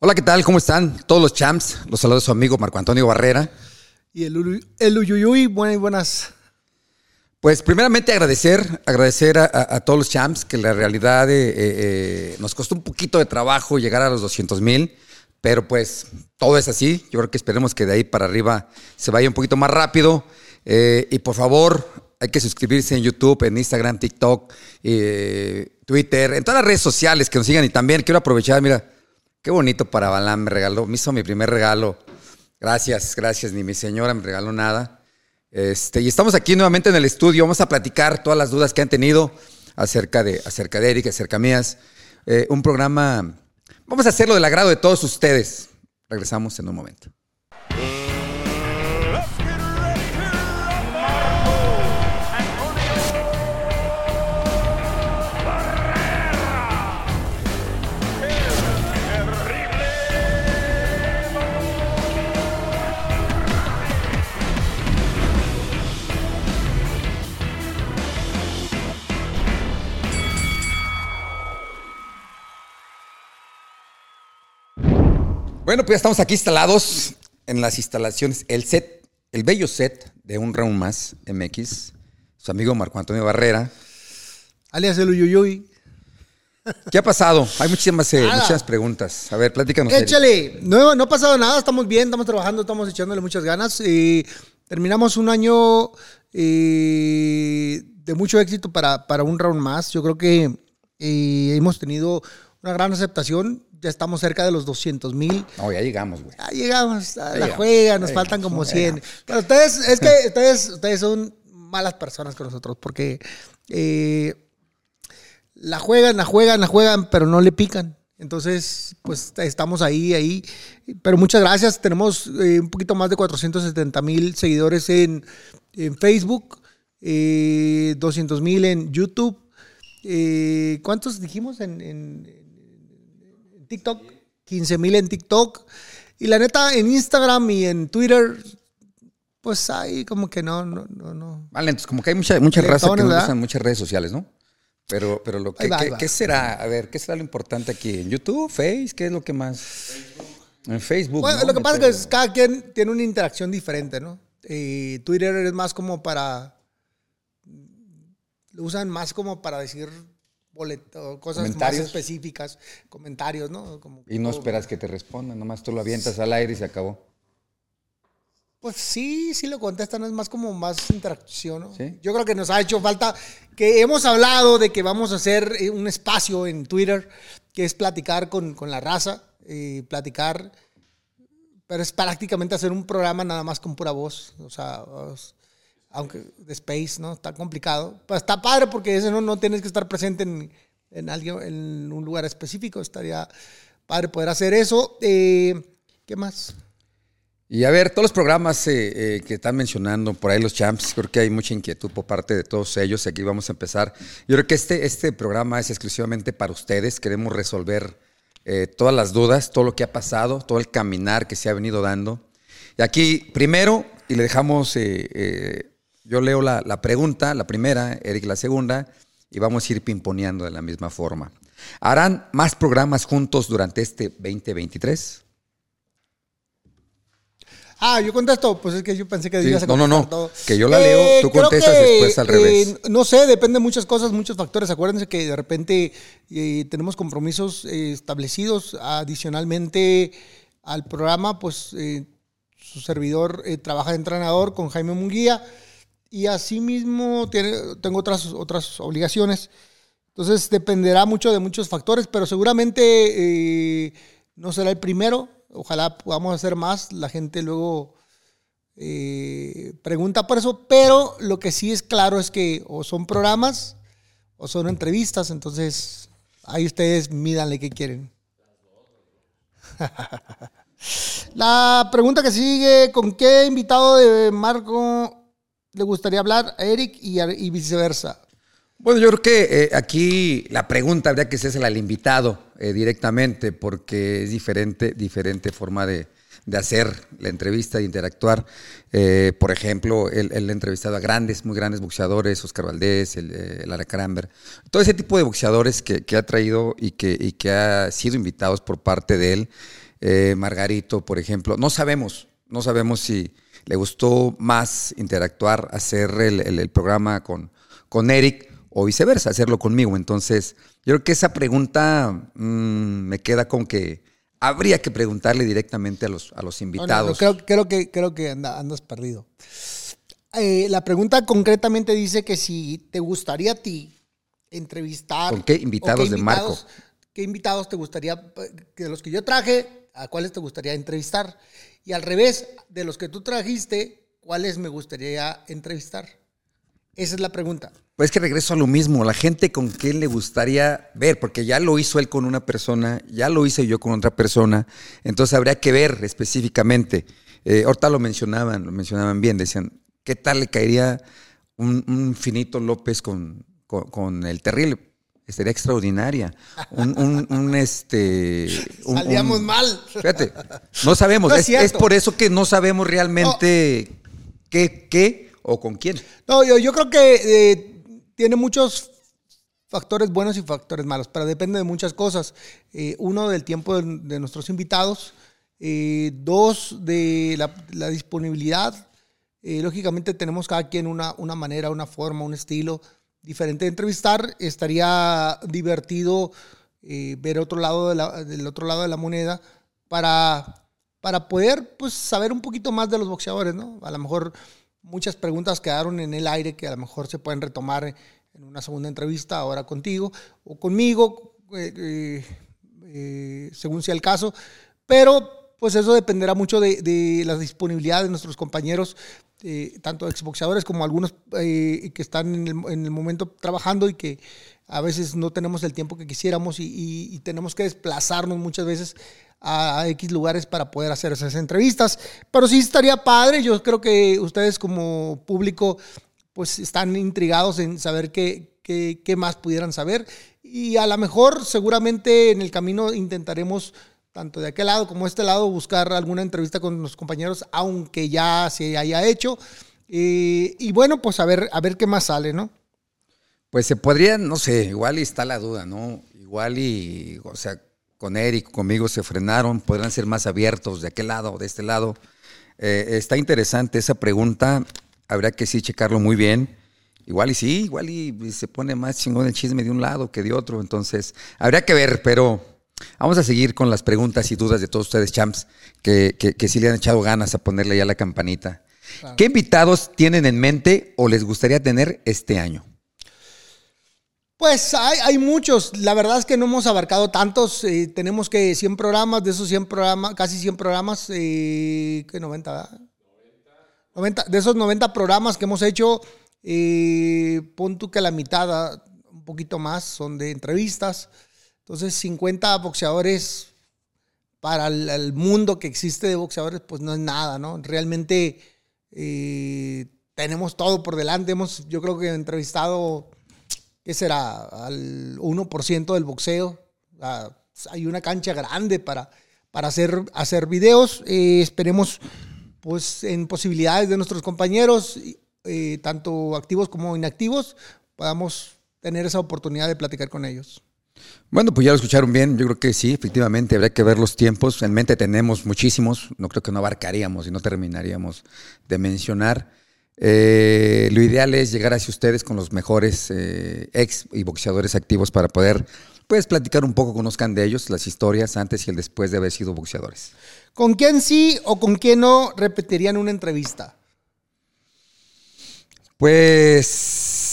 Hola, ¿qué tal? ¿Cómo están? Todos los champs. Los saludos a su amigo Marco Antonio Barrera. Y el, el Uyuyuy, buenas, buenas. Pues primeramente agradecer, agradecer a, a- a todos los champs que la realidad eh, eh, eh, nos costó un poquito de trabajo llegar a los 200 mil, pero pues todo es así. Yo creo que esperemos que de ahí para arriba se vaya un poquito más rápido. Eh, y por favor, hay que suscribirse en YouTube, en Instagram, TikTok, eh, Twitter, en todas las redes sociales que nos sigan. Y también quiero aprovechar, mira, qué bonito para Balán me regaló, me hizo mi primer regalo. Gracias, gracias, ni mi señora me regaló nada. Este, y estamos aquí nuevamente en el estudio. Vamos a platicar todas las dudas que han tenido acerca de, acerca de Eric, acerca mías. Eh, un programa. Vamos a hacerlo del agrado de todos ustedes. Regresamos en un momento. Bueno, pues ya estamos aquí instalados en las instalaciones, el set, el bello set de un round más MX. Su amigo Marco Antonio Barrera. Alias el Uyuyuy. ¿Qué ha pasado? Hay muchísimas, eh, muchísimas preguntas. A ver, platícanos. Échale. No, no ha pasado nada, estamos bien, estamos trabajando, estamos echándole muchas ganas. Eh, terminamos un año eh, de mucho éxito para, para un round más. Yo creo que eh, hemos tenido una gran aceptación. Ya estamos cerca de los 200 mil. No, ya llegamos, güey. Ya llegamos a la llegamos, juega, nos faltan llegamos, como ya 100. llegamos. Pero ustedes, es que ustedes, ustedes son malas personas con nosotros porque eh, la juegan, la juegan, la juegan, pero no le pican. Entonces, pues estamos ahí, ahí. Pero muchas gracias. Tenemos eh, un poquito más de 470 mil seguidores en, en Facebook, eh, 200 mil en YouTube. Eh, ¿Cuántos dijimos en TikTok? 15 mil en TikTok. Y la neta, en Instagram y en Twitter, pues ahí como que no, no, no, no. Vale, entonces como que hay mucha, mucha raza que no ¿verdad? usan muchas redes sociales, ¿no? Pero, pero lo que, va, ¿qué, será? A ver, ¿qué será lo importante aquí? ¿En YouTube? ¿Face? ¿Qué es lo que más? En Facebook. Bueno, ¿no? lo que pasa es que cada quien tiene una interacción diferente, ¿no? Eh, Twitter es más como para. Lo usan más como para decir boleto, cosas más específicas, comentarios, ¿no? Como, Y no esperas que te respondan, nomás tú lo avientas al aire y se acabó. Pues sí, sí lo contestan, es más como más interacción, ¿no? Sí. Yo creo que nos ha hecho falta, que hemos hablado de que vamos a hacer eh, un espacio en Twitter, que es platicar con, con la raza, eh, platicar, pero es prácticamente hacer un programa nada más con pura voz, o sea, aunque de Space, ¿no? Está complicado. Pues está padre porque ese no, no tienes que estar presente en, en, alguien, en un lugar específico, estaría padre poder hacer eso. Eh, ¿Qué más? Y a ver, todos los programas eh, eh, que están mencionando, por ahí los champs, creo que hay mucha inquietud por parte de todos ellos. Aquí vamos a empezar. Yo creo que este, este programa es exclusivamente para ustedes. Queremos resolver todas las dudas, todo lo que ha pasado, todo el caminar que se ha venido dando. Y aquí, primero, y le dejamos, yo leo la, la pregunta, la primera, Eric la segunda, y vamos a ir pimponeando de la misma forma. ¿Harán más programas juntos durante este 2023? Ah, yo contesto, pues es que yo pensé que Sí, ibas a no, no, no, todo. que yo la leo, tú creo contestas después al revés. no sé, depende de muchas cosas, muchos factores. Acuérdense que de repente eh, tenemos compromisos eh, establecidos. Adicionalmente al programa, pues eh, su servidor eh, trabaja de entrenador con Jaime Munguía y asimismo tiene, tengo otras, otras obligaciones. Entonces dependerá mucho de muchos factores, pero seguramente eh, no será el primero. Ojalá podamos hacer más. La gente luego eh, pregunta por eso, pero lo que sí es claro es que o son programas o son entrevistas, entonces ahí ustedes mídanle qué quieren. La pregunta que sigue, ¿con qué invitado de Marco le gustaría hablar a Eric y, viceversa? Bueno, yo creo que eh, aquí la pregunta habría que hacerse al invitado eh, directamente, porque es diferente, diferente forma de, de hacer la entrevista, de interactuar. Eh, por ejemplo, él, ha entrevistado a grandes, muy grandes boxeadores, Oscar Valdés, el, Cranber, todo ese tipo de boxeadores que, que ha traído y que, y que ha sido invitados por parte de él. Margarito, por ejemplo. No sabemos, no sabemos si le gustó más interactuar, hacer el, el- el programa con, con Eric o viceversa, hacerlo conmigo. Entonces, yo creo que esa pregunta mm, me queda con que habría que preguntarle directamente a los, a los No, no, no, invitados. creo, creo que, creo que anda- andas perdido. Eh, la pregunta concretamente dice que si te gustaría a ti entrevistar. ¿Con qué o invitados de Marco? ¿Qué invitados te gustaría, eh, de los que yo traje, a cuáles te gustaría entrevistar? Y al revés, de los que tú trajiste, ¿cuáles me gustaría entrevistar? Esa es la pregunta. Pues que regreso a lo mismo, la gente con quien le gustaría ver, porque ya lo hizo él con una persona, ya lo hice yo con otra persona, entonces habría que ver específicamente. Eh, ahorita lo mencionaban, lo mencionaban bien, decían, ¿qué tal le caería un, Finito López con, con el terrible? Sería extraordinaria. Un, un, un, este. un- Salíamos mal. Fíjate, no sabemos. No es es, es cierto. por eso que no sabemos realmente qué, qué o con quién. No, yo, yo creo que eh, tiene muchos factores buenos y factores malos, pero depende de muchas cosas. Eh, uno, del tiempo de, de nuestros invitados. Eh, dos, de la, la disponibilidad. Eh, lógicamente tenemos cada quien una, una manera, una forma, un estilo diferente de entrevistar. Estaría divertido eh, ver otro lado de la- del otro lado de la moneda para, para poder pues, saber un poquito más de los boxeadores, ¿no? A lo mejor muchas preguntas quedaron en el aire que a lo mejor se pueden retomar en una segunda entrevista ahora contigo o conmigo, eh, eh, según sea el caso. Pero pues eso dependerá mucho de, de la disponibilidad de nuestros compañeros, eh, tanto exboxeadores como algunos eh, que están en el, en el momento trabajando y que a veces no tenemos el tiempo que quisiéramos y, tenemos que desplazarnos muchas veces a, X lugares para poder hacer esas entrevistas. Pero sí estaría padre, yo creo que ustedes como público pues están intrigados en saber qué, qué más pudieran saber y a lo mejor seguramente en el camino intentaremos tanto de aquel lado como de este lado buscar alguna entrevista con los compañeros aunque ya se haya hecho Eh, y bueno pues a ver a ver qué más sale no Pues se podría, no sé, igual y está la duda, ¿no? Igual y, o sea, con Eric, conmigo se frenaron, podrán ser más abiertos de aquel lado de este lado. Eh, está interesante esa pregunta, habría que sí checarlo muy bien. Igual y sí, igual y, se pone más chingón el chisme de un lado que de otro, entonces habría que ver, pero vamos a seguir con las preguntas y dudas de todos ustedes, champs, que, que, que sí le han echado ganas a ponerle ya la campanita. ¿Qué invitados tienen en mente o les gustaría tener este año? Pues hay, hay muchos. La verdad es que no hemos abarcado tantos. eh, tenemos que 100 programas, de esos 100 programas, casi 100 programas, eh, que 90, ¿verdad? 90, de esos 90 programas que hemos hecho, eh, pon tú que la mitad, un poquito más, son de entrevistas. Entonces, 50 boxeadores para el, mundo que existe de boxeadores, pues no es nada, ¿no? Realmente eh, tenemos todo por delante. Hemos, yo creo que entrevistado ¿qué será? Al 1% del boxeo. Ah, hay una cancha grande para, para hacer, hacer videos. Eh, esperemos, pues, en posibilidades de nuestros compañeros, eh, tanto activos como inactivos, podamos tener esa oportunidad de platicar con ellos. Bueno, pues ya lo escucharon bien. Yo creo que sí, efectivamente, habría que ver los tiempos. En mente tenemos muchísimos. No creo que no abarcaríamos y no terminaríamos de mencionar. Eh, lo ideal es llegar hacia ustedes con los mejores eh, ex y boxeadores activos para poder, pues, platicar un poco, conozcan de ellos, las historias antes y el después de haber sido boxeadores. ¿Con quién sí o con quién no repetirían una entrevista? Pues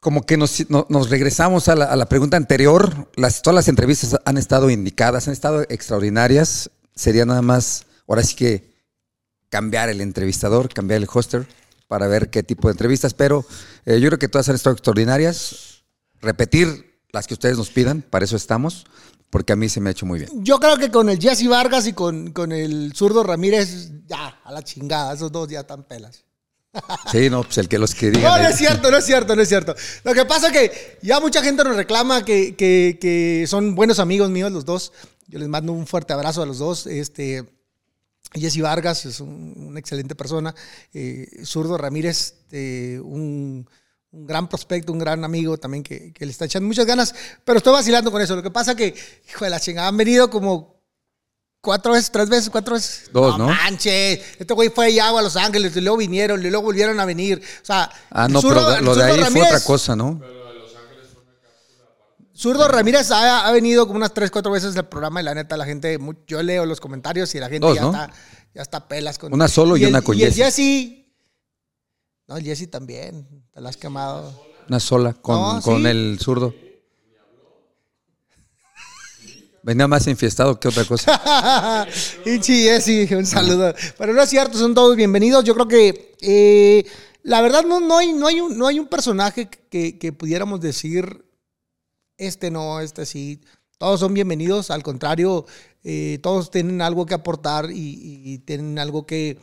como que nos, no- nos regresamos a la, a la pregunta anterior. Las, todas las entrevistas han estado indicadas, han estado extraordinarias. Sería nada más, ahora sí que cambiar el entrevistador, cambiar el hoster para ver qué tipo de entrevistas. Pero eh, yo creo que todas han estado extraordinarias. Repetir las que ustedes nos pidan, para eso estamos, porque a mí se me ha hecho muy bien. Yo creo que con el Jesse Vargas y con, con el zurdo Ramírez, ya, a la chingada, esos dos ya están pelas. Sí, no, pues el que los que digan. No, no es cierto, no es cierto, no es cierto. Lo que pasa es que ya mucha gente nos reclama que, que- que son buenos amigos míos los dos. Yo les mando un fuerte abrazo a los dos. Este, Jesse Vargas es un- una excelente persona. Eh, Zurdo Ramírez, eh, un, un gran prospecto, un gran amigo también que, que le está echando muchas ganas. Pero estoy vacilando con eso. Lo que pasa es que, hijo de la chingada, han venido como Cuatro veces, tres veces, cuatro veces. Dos, ¿no? manches. Este güey fue allá a Los Ángeles y luego vinieron y luego volvieron a venir. O sea, Ah, no, zurdo- pero lo de zurdo ahí fue Ramírez- otra cosa, ¿no? Zurdo Ramírez ha, ha venido como unas tres, cuatro veces al programa y la neta, la gente, mu- yo leo los comentarios y la gente Dos, ya, ¿no? está, ya está pelas con Una solo y el- una con Y el Jesse. Jesse. No, el Jesse también. Te la has quemado. Una sola con, No, con sí. el zurdo. Venía más enfiestado que otra cosa. Ichi Jesse, un saludo. Pero no es cierto, son todos bienvenidos. Yo creo que eh, la verdad no, no, hay, no, hay un, no hay un personaje que, que pudiéramos decir, este no, este sí. Todos son bienvenidos, al contrario, eh, todos tienen algo que aportar y, y tienen algo que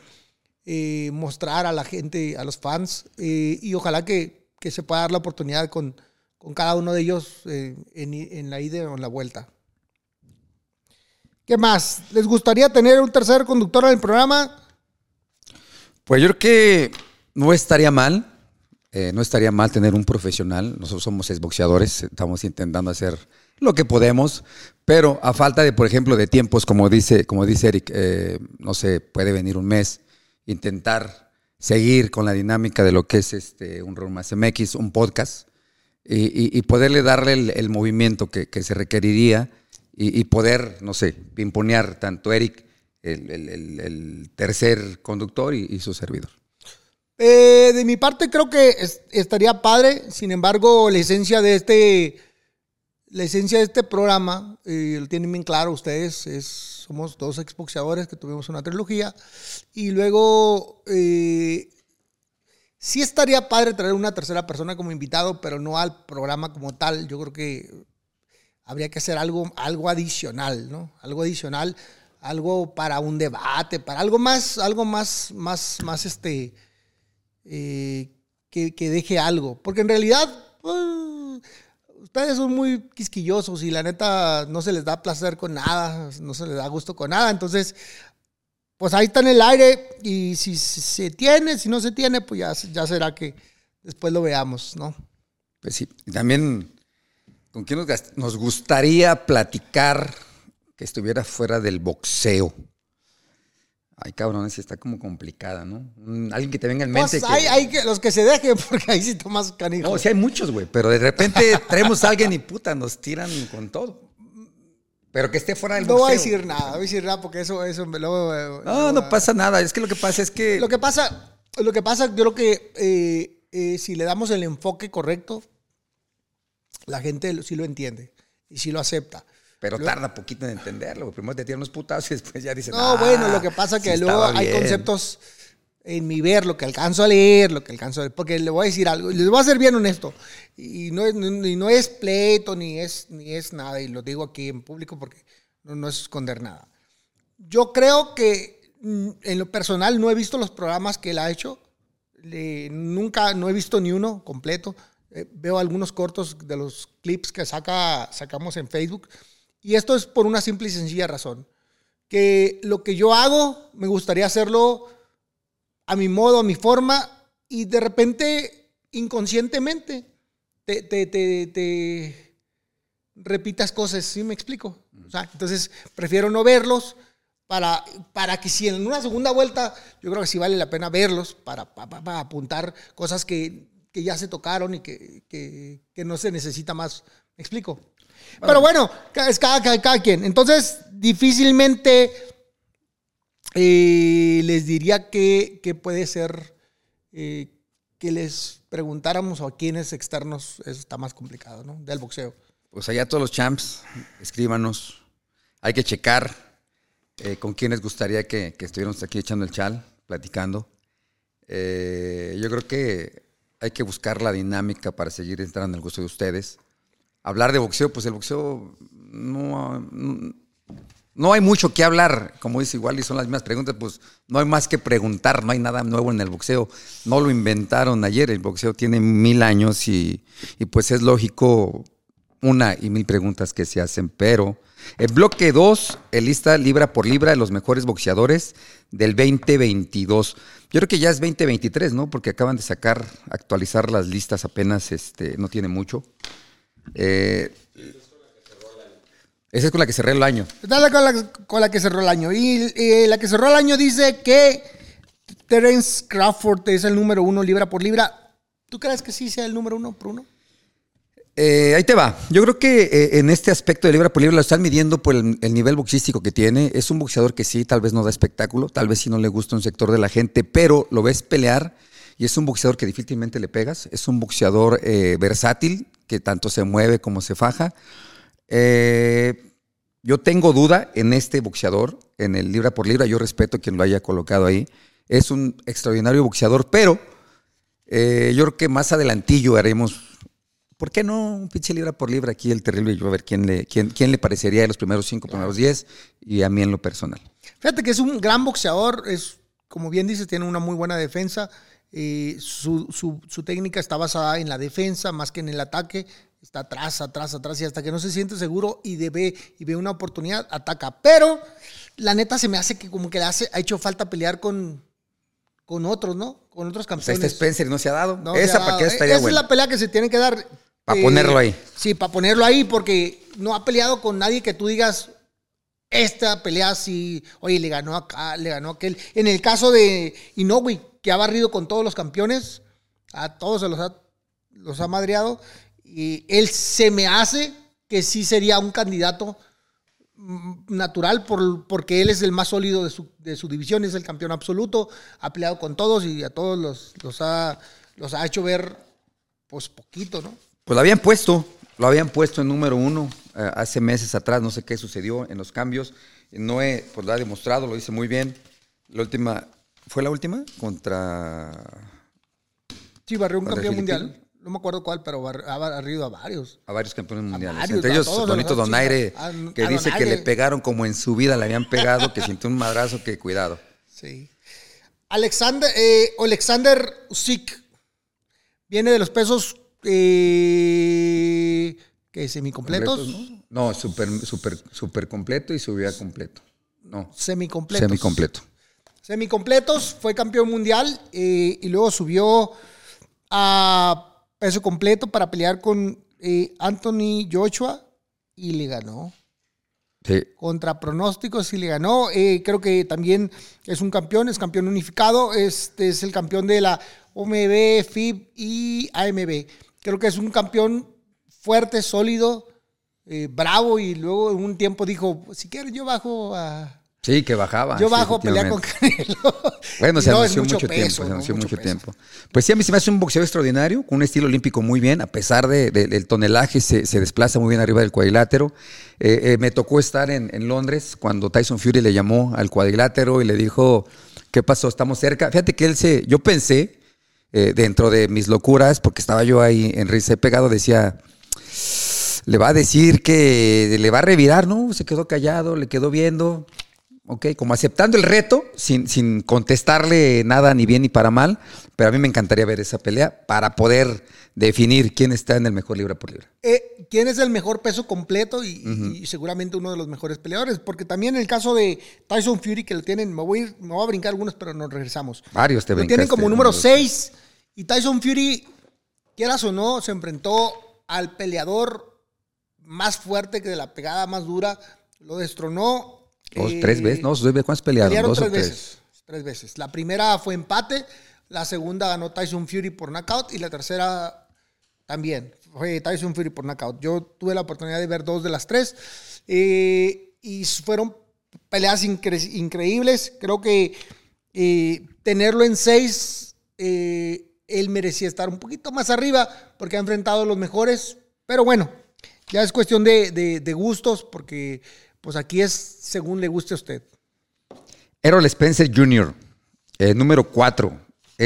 eh, mostrar a la gente, a los fans. eh, y ojalá que, que se pueda dar la oportunidad con, con cada uno de ellos en, en la ida o en la vuelta. ¿Qué más? ¿Les gustaría tener un tercer conductor en el programa? Pues yo creo que no estaría mal. eh, no estaría mal tener un profesional. Nosotros somos exboxeadores, estamos intentando hacer lo que podemos, pero a falta de, por ejemplo, de tiempos, como dice, como dice Eric, eh, no sé, puede venir un mes, intentar seguir con la dinámica de lo que es este un Room Más MX, un podcast, y, poderle darle el, movimiento que se requeriría y, poder, no sé, pimponear tanto Eric, el, el- el- tercer conductor y, su servidor. Eh, de mi parte creo que es- estaría padre, sin embargo la esencia de este, la esencia de este programa, eh, lo tienen bien claro ustedes, es, somos dos exboxeadores que tuvimos una trilogía y luego eh, sí estaría padre traer una tercera persona como invitado, pero no al programa como tal, yo creo que habría que hacer algo, algo adicional, ¿no? Algo adicional, algo para un debate, para algo más, algo más, más, más este, eh, que, que deje algo. Porque en realidad, pues, ustedes son muy quisquillosos y la neta no se les da placer con nada, no se les da gusto con nada. Entonces, pues ahí está en el aire y si se se tiene, si no se tiene, pues ya, ya será que después lo veamos, ¿no? Pues sí, también, ¿con quién nos, gustaría platicar que estuviera fuera del boxeo? Ay, cabrón, esa está como complicada, ¿no? Alguien que te venga en mente. Pues que- hay, que, los que se dejen, porque ahí sí tomas canijo. No, sí hay muchos, güey, pero de repente traemos a alguien y puta, nos tiran con todo. Pero que esté fuera del no boxeo. voy a decir nada, no voy a decir nada porque eso, eso me lo... eh, No, no pasa nada. Es que lo que pasa es que. Lo que pasa, lo que pasa, yo creo que eh, eh, si le damos el enfoque correcto, la gente sí lo entiende y sí lo acepta. Pero Luego- tarda poquito en entenderlo. Primero te tiran unos putazos y después ya dicen. No, "Ah, bueno, lo que pasa que sí luego hay bien". conceptos en mi ver, lo que alcanzo a leer, lo que alcanzo a leer, porque le voy a decir algo, les voy a ser bien honesto, y no es, y no es pleito, ni es, ni es nada, y lo digo aquí en público porque no, no es esconder nada. Yo creo que mm, en lo personal no he visto los programas que él ha hecho, Le- nunca, no he visto ni uno completo, Eh, veo algunos cortos de los clips que saca, sacamos en Facebook, y esto es por una simple y sencilla razón que lo que yo hago me gustaría hacerlo a mi modo, a mi forma, y de repente, inconscientemente, te, te, te, repitas cosas, ¿sí me explico? Entonces prefiero no verlos para, para que si en una segunda vuelta, yo creo que sí vale la pena verlos para, para apuntar cosas que, que ya se tocaron y que, que, que no se necesita más. ¿Me explico? Pero bueno, es cada, cada, cada quien. Entonces, difícilmente eh, les diría que, que puede ser eh, que les preguntáramos a quienes externos, eso está más complicado, ¿no? Del boxeo. Pues allá todos los champs, escríbanos. Hay que checar eh, con quiénes gustaría que, que estuviéramos aquí echando el chal, platicando. Yo creo que hay que buscar la dinámica para seguir entrando en el gusto de ustedes. Hablar de boxeo, pues el boxeo no, no, no hay mucho que hablar. Como dice igual y son las mismas preguntas, pues no hay más que preguntar, no hay nada nuevo en el boxeo. No lo inventaron ayer, el boxeo tiene mil años y, y pues es lógico una y mil preguntas que se hacen, pero el bloque 2, el lista libra por libra de los mejores boxeadores del 2022. Yo creo que ya es 2023, ¿no? Porque acaban de sacar, actualizar las listas apenas, este, no tiene mucho. Eh, Esa es con la que cerré el año. Esta es con, la, con la que cerró el año. Y eh, la que cerró el año dice que Terence Crawford es el número uno libra por libra. ¿Tú crees que sí sea el número uno por uno? Eh, ahí te va. Yo creo que eh, en este aspecto de libra por libra lo están midiendo por el, el nivel boxístico que tiene. Es un boxeador que sí, tal vez no da espectáculo, tal vez sí no le gusta un sector de la gente, pero lo ves pelear y es un boxeador que difícilmente le pegas. Es un boxeador eh, versátil que tanto se mueve como se faja. Yo tengo duda en este boxeador, en el libra por libra. Yo respeto quien lo haya colocado ahí. Es un extraordinario boxeador, pero yo creo que más adelantillo haremos. ¿Por qué no un pinche libra por libra aquí el terrible? Yo a ver quién le, quién, quién le parecería de los primeros cinco, primeros diez y a mí en lo personal. Fíjate que es un gran boxeador, es, como bien dices, tiene una muy buena defensa. eh, su, su- su técnica está basada en la defensa más que en el ataque. Está atrás, atrás, atrás y hasta que no se siente seguro y, debe, y ve una oportunidad, ataca. Pero la neta se me hace que como que le hace, ha hecho falta pelear con, con otros, ¿no? Con otros sea, campeones. este Spencer no se ha dado. No, Esa para qué estaría Esa buena. es la pelea que se tiene que dar. Eh, Pa' ponerlo ahí. Sí, para ponerlo ahí, porque no ha peleado con nadie que tú digas, esta pelea sí, oye, le ganó acá, le ganó aquel. En el caso de Inoue, que ha barrido con todos los campeones, a todos se los ha, los ha madreado, y él se me hace que sí sería un candidato mm, natural por, porque él es el más sólido de su, de su división, es el campeón absoluto, ha peleado con todos y a todos los, los, ha, los ha hecho ver pues poquito, ¿no? Pues lo habían puesto, lo habían puesto en número uno eh, hace meses atrás, no sé qué sucedió en los cambios. Noé, pues lo ha demostrado, lo dice muy bien. La última, ¿fue la última? Contra... Sí, barrió un ¿Contra campeón mundial. No me acuerdo cuál, pero bar- ha barrido a varios. A varios campeones mundiales. varios, Entre ellos, Donito Donaire, a- que a dice que le pegaron como en su vida le habían pegado, que sintió un madrazo, que cuidado. Sí. Alexander, eh, Alexander Usyk viene de los pesos eh, que semicompletos, ¿Completos, No, super, super, super completo y subía completo. No, semicompletos. semicompleto. Semicompletos, fue campeón mundial eh, y luego subió a peso completo para pelear con eh, Anthony Joshua y le ganó. Sí. contra pronósticos y le ganó. Eh, creo que también es un campeón, es campeón unificado. Este es el campeón de la OMB, FIB y AMB. Creo que es un campeón fuerte, sólido, eh, bravo. Y luego en un tiempo dijo: Si quieres, yo bajo a. Sí, que bajaba. Yo bajo a pelear con. Canelo. Bueno, se no, anunció mucho, peso, tiempo, se anunció mucho, tiempo. Pues sí, a mí se me hace un boxeo extraordinario, con un estilo olímpico muy bien, a pesar de- de- del tonelaje, se, se desplaza muy bien arriba del cuadrilátero. Eh, eh, me tocó estar en, en Londres cuando Tyson Fury le llamó al cuadrilátero y le dijo, ¿qué pasó? Estamos cerca. Fíjate que él se, yo pensé, eh, dentro de mis locuras, porque estaba yo ahí en risa pegado, decía, le va a decir que le va a revirar, ¿no? Se quedó callado, le quedó viendo. Ok, como aceptando el reto, sin, sin contestarle nada ni bien ni para mal, pero a mí me encantaría ver esa pelea para poder definir quién está en el mejor libra por libra. Eh, ¿Quién es el mejor peso completo y, y seguramente uno de los mejores peleadores? Porque también en el caso de Tyson Fury, que lo tienen, me voy, me voy a brincar algunos, pero nos regresamos. Varios te Lo tienen como número número 6. Y Tyson Fury, quieras o no, se enfrentó al peleador más fuerte que de la pegada más dura. Lo destronó. Dos, eh, tres veces, ¿no? ¿Cuántos pelearon? Pelearon Dos tres o tres. veces. Tres veces. La primera fue empate, la segunda ganó Tyson Fury por knockout y la tercera también fue Tyson Fury por knockout. Yo tuve la oportunidad de ver dos de las tres eh, y fueron peleas incre- increíbles. Creo que eh, tenerlo en seis, eh, él merecía estar un poquito más arriba porque ha enfrentado a los mejores. Pero bueno, ya es cuestión de, de- de gustos porque pues aquí es según le guste a usted. Errol Spencer Jr., eh, número 4.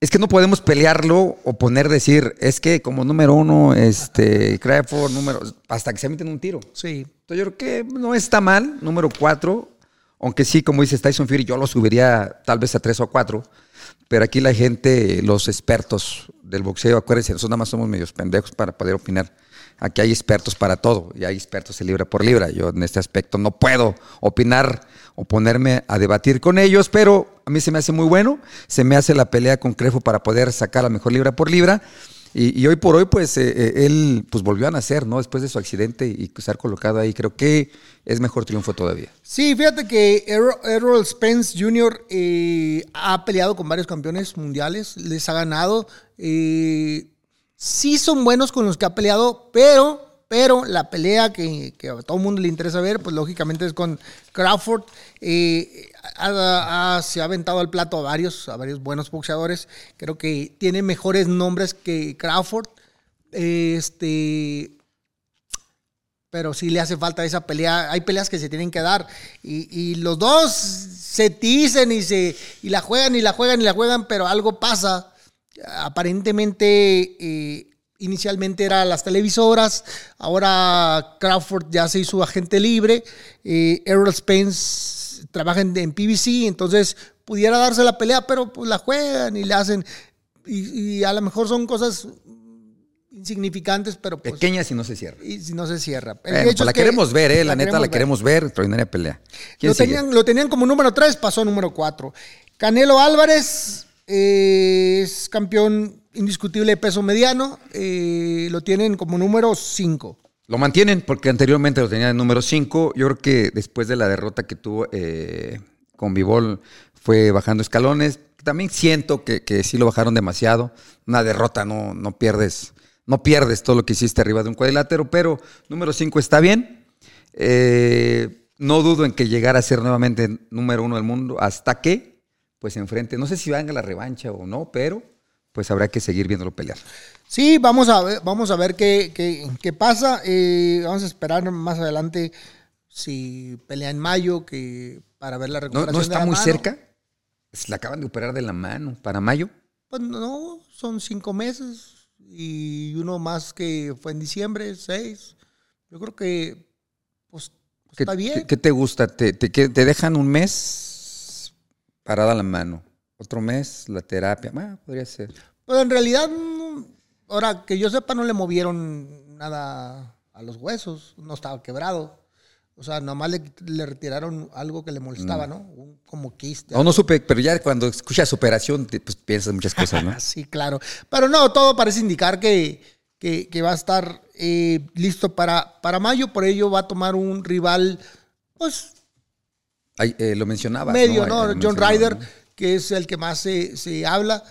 es que no podemos pelearlo o poner decir, es que como número uno, este, Crawford, número, hasta que se meten un tiro. Sí. Entonces yo creo que no está mal, número 4, aunque sí, como dice Tyson Fury, yo lo subiría tal vez a 3 o 4, pero aquí la gente, los expertos del boxeo, acuérdense, nosotros nada más somos medios pendejos para poder opinar. Aquí hay expertos para todo y hay expertos en libra por libra. Yo en este aspecto no puedo opinar o ponerme a debatir con ellos, pero a mí se me hace muy bueno. Se me hace la pelea con Crefo para poder sacar la mejor libra por libra. Y, hoy por hoy, pues, eh, eh, él pues volvió a nacer, ¿no? Después de su accidente y estar colocado ahí. Creo que es mejor triunfo todavía. Sí, fíjate que Errol, Spence Jr. eh, ha peleado con varios campeones mundiales, les ha ganado. Sí son buenos con los que ha peleado, pero, pero la pelea que, a todo el mundo le interesa ver, pues lógicamente es con Crawford. Eh, ha- se ha aventado al plato a varios, a varios buenos boxeadores. Creo que tiene mejores nombres que Crawford. Este, pero sí le hace falta esa pelea. Hay peleas que se tienen que dar. Y, y los dos se dicen y, se, y la juegan y la juegan y la juegan, pero algo pasa. Aparentemente, eh, inicialmente eran las televisoras, ahora Crawford ya se hizo agente libre, eh, Errol Spence trabaja en, en PBC, entonces pudiera darse la pelea, pero pues la juegan y le hacen. Y, y a lo mejor son cosas insignificantes, pero pues Pequeñas y no se cierra. y si no se cierra. Bueno, pues la que queremos ver, ¿eh? La, neta, la queremos ver. Extraordinaria pelea. ¿Quién Lo tenían, lo tenían como número 3, pasó a número 4. Canelo Álvarez es campeón indiscutible de peso mediano. eh, lo tienen como número 5. Lo mantienen porque anteriormente lo tenían en número 5. Yo creo que después de la derrota que tuvo eh, con Vivol fue bajando escalones. También siento que, que sí lo bajaron demasiado. Una derrota, no, no pierdes. No pierdes todo lo que hiciste arriba de un cuadrilátero, pero número 5 está bien. Eh, no dudo en que llegara a ser nuevamente número uno del mundo hasta que pues enfrente. No sé si venga la revancha o no, pero pues habrá que seguir viéndolo pelear. Sí, vamos a ver, vamos a ver qué, qué- qué pasa. Eh, vamos a esperar más adelante si pelea en mayo que para ver la ¿No, recuperación. no de está la muy mano. cerca? La acaban de operar de la mano. ¿Para mayo? Pues no, son cinco meses y uno más que fue en diciembre, seis. Yo creo que pues, pues, ¿Qué, está bien. qué- te gusta? ¿Te, te, te dejan un mes parada la mano? Otro mes la terapia. Bueno, podría ser. Pero en realidad, ahora que yo sepa, no le movieron nada a los huesos, no estaba quebrado. O sea, nomás le, le retiraron algo que le molestaba, ¿no? Un, como quiste. No, no supe, pero ya cuando escuchas operación, te- pues piensas muchas cosas, ¿no? Sí, claro. Pero no, todo parece indicar que, que- que va a estar eh, listo para, para mayo. Por ello va a tomar un rival, pues, Ay, eh, lo mencionaba. medio, ¿no? Lo John Ryder, ¿no? que es el que más se, se habla.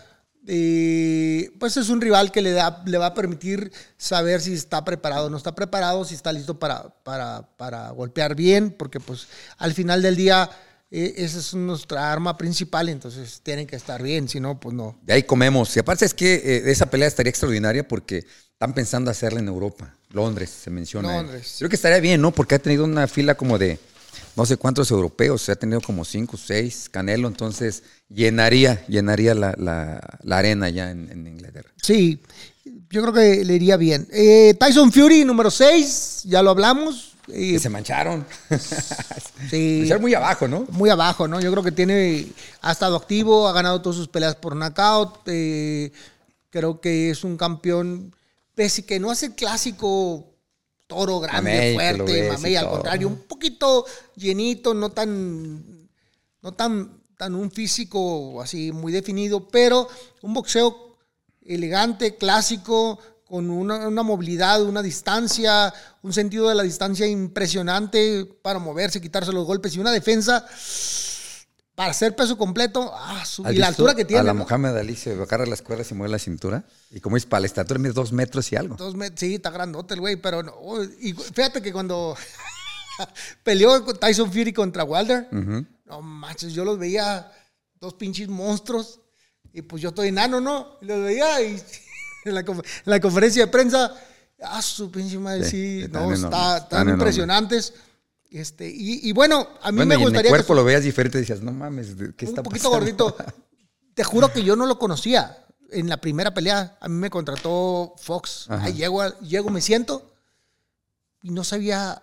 Eh, pues es un rival que le, da, le va a permitir saber si está preparado o no está preparado, si está listo para, para, para golpear bien, porque pues al final del día eh, esa es nuestra arma principal, entonces tienen que estar bien, si no, pues no. De ahí comemos. Y aparte es que eh, esa pelea estaría extraordinaria porque están pensando hacerla en Europa. Londres se menciona. Londres. Creo que estaría bien, ¿no? Porque ha tenido una fila como de no sé cuántos europeos. Se ha tenido como cinco, seis. Canelo, entonces llenaría, llenaría la, la- la arena ya en, en Inglaterra. Sí, yo creo que le iría bien. Eh, Tyson Fury, número 6, ya lo hablamos. Eh, Y se mancharon. sí. Mancharon muy abajo, ¿no? muy abajo, ¿no? Yo creo que tiene, ha estado activo, ha ganado todas sus peleas por knockout. eh, creo que es un campeón, pese que no hace el clásico toro grande, Mamey, fuerte, mamey, al todo. contrario, un poquito llenito, no tan, no tan, tan un físico así muy definido, pero un boxeo elegante, clásico, con una, una movilidad, una distancia, un sentido de la distancia impresionante para moverse, quitarse los golpes y una defensa para hacer peso completo. Ah, su- ¿Has y la altura que tiene. A la ¿no? Mohamed Ali se agarra las cuerdas y mueve la cintura. Y como es para la estatura, mide dos metros y algo. Dos met- sí, está grandote el güey, pero no. oh, Y fíjate que cuando peleó Tyson Fury contra Wilder, no manches, yo los veía dos pinches monstruos. Y pues yo estoy enano, ¿no? Y los veía y en la, conf- en la conferencia de prensa, ah, su pinche madre, Sí, no, está, están tan enormes. Este, y, y bueno, a mí Bueno, me y en el gustaría cuerpo que lo veas diferente y decías, no mames, ¿de ¿qué un está poquito pasando? gordito. Te juro que yo no lo conocía. En la primera pelea, a mí me contrató Fox. Ajá. Ahí llego, llego, me siento y no sabía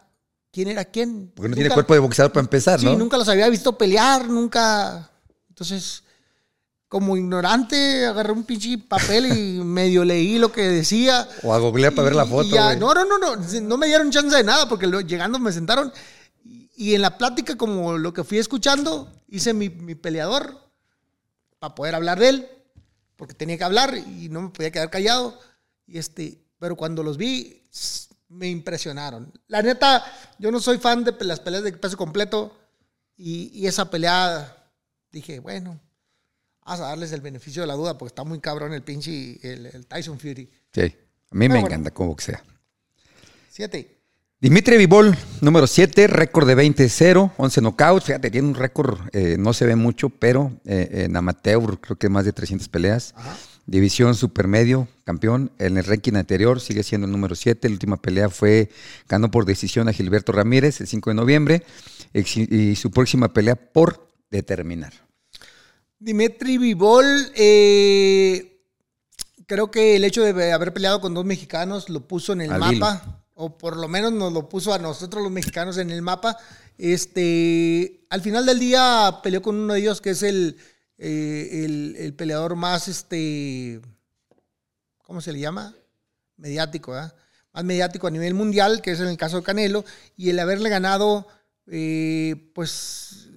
quién era quién. Porque no tiene Nunca- cuerpo de boxeador para empezar, Sí, ¿no? nunca los había visto pelear, nunca. Entonces, como ignorante, agarré un pinche papel y medio leí lo que decía. O a googlear para ver la foto, ya- no, no, no, no, no me dieron chance de nada porque lo- llegando me sentaron y, en la plática, como lo que fui escuchando, hice mi, mi peleador para poder hablar de él, porque tenía que hablar y no me podía quedar callado. Y este, pero cuando los vi, me impresionaron. La neta, yo no soy fan de las peleas de peso completo. Y, y esa pelea, dije, bueno, vamos a darles el beneficio de la duda, porque está muy cabrón el pinche, el, el Tyson Fury. Sí, a mí me bueno. encanta como boxea. Siete. Dimitri Vivol, número 7, récord de 20-0, 11 knockouts. Fíjate, tiene un récord, eh, no se ve mucho, pero eh, en amateur creo que más de 300 peleas. División supermedio, campeón. En el ranking anterior sigue siendo el número 7. La última pelea fue, ganó por decisión a Gilberto Ramírez el 5 de noviembre. Y su próxima pelea por determinar. Dimitri Vivol, eh, creo que el hecho de haber peleado con dos mexicanos lo puso en el Al mapa, o por lo menos nos lo puso a nosotros los mexicanos en el mapa. Este, al final del día peleó con uno de ellos que es el, eh, el, el peleador más, este, ¿cómo se le llama? Mediático, ¿verdad? Más mediático a nivel mundial, que es en el caso de Canelo, y el haberle ganado, eh, pues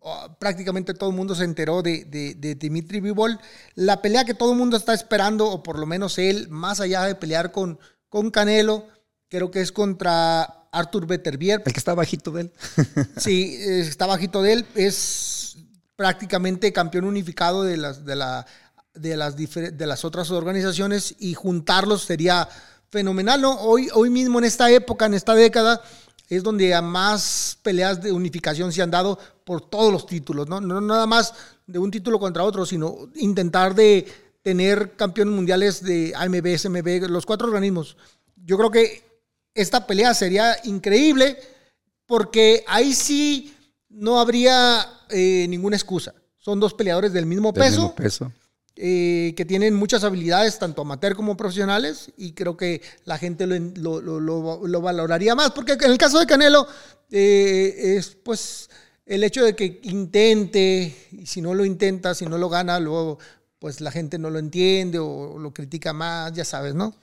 oh, prácticamente todo el mundo se enteró de, de, de Dimitri Vivol. La pelea que todo el mundo está esperando, o por lo menos él, más allá de pelear con, con Canelo, creo que es contra Arthur Beterbiev. El que está bajito de él. Sí, está bajito de él. Es prácticamente campeón unificado de las, de la, de las, de las otras organizaciones y juntarlos sería fenomenal. ¿no? Hoy, hoy mismo, en esta época, en esta década, es donde a más peleas de unificación se han dado por todos los títulos. No, no nada más de un título contra otro, sino intentar de tener campeones mundiales de AMB, SMB, los cuatro organismos. Yo creo que esta pelea sería increíble porque ahí sí no habría eh, ninguna excusa. Son dos peleadores del mismo del peso, mismo peso. eh, que tienen muchas habilidades, tanto amateur como profesionales, y creo que la gente lo, lo- lo- lo- lo valoraría más, porque en el caso de Canelo, eh, es pues el hecho de que intente, y si no lo intenta, si no lo gana, luego pues la gente no lo entiende o lo critica más, ya sabes, ¿no?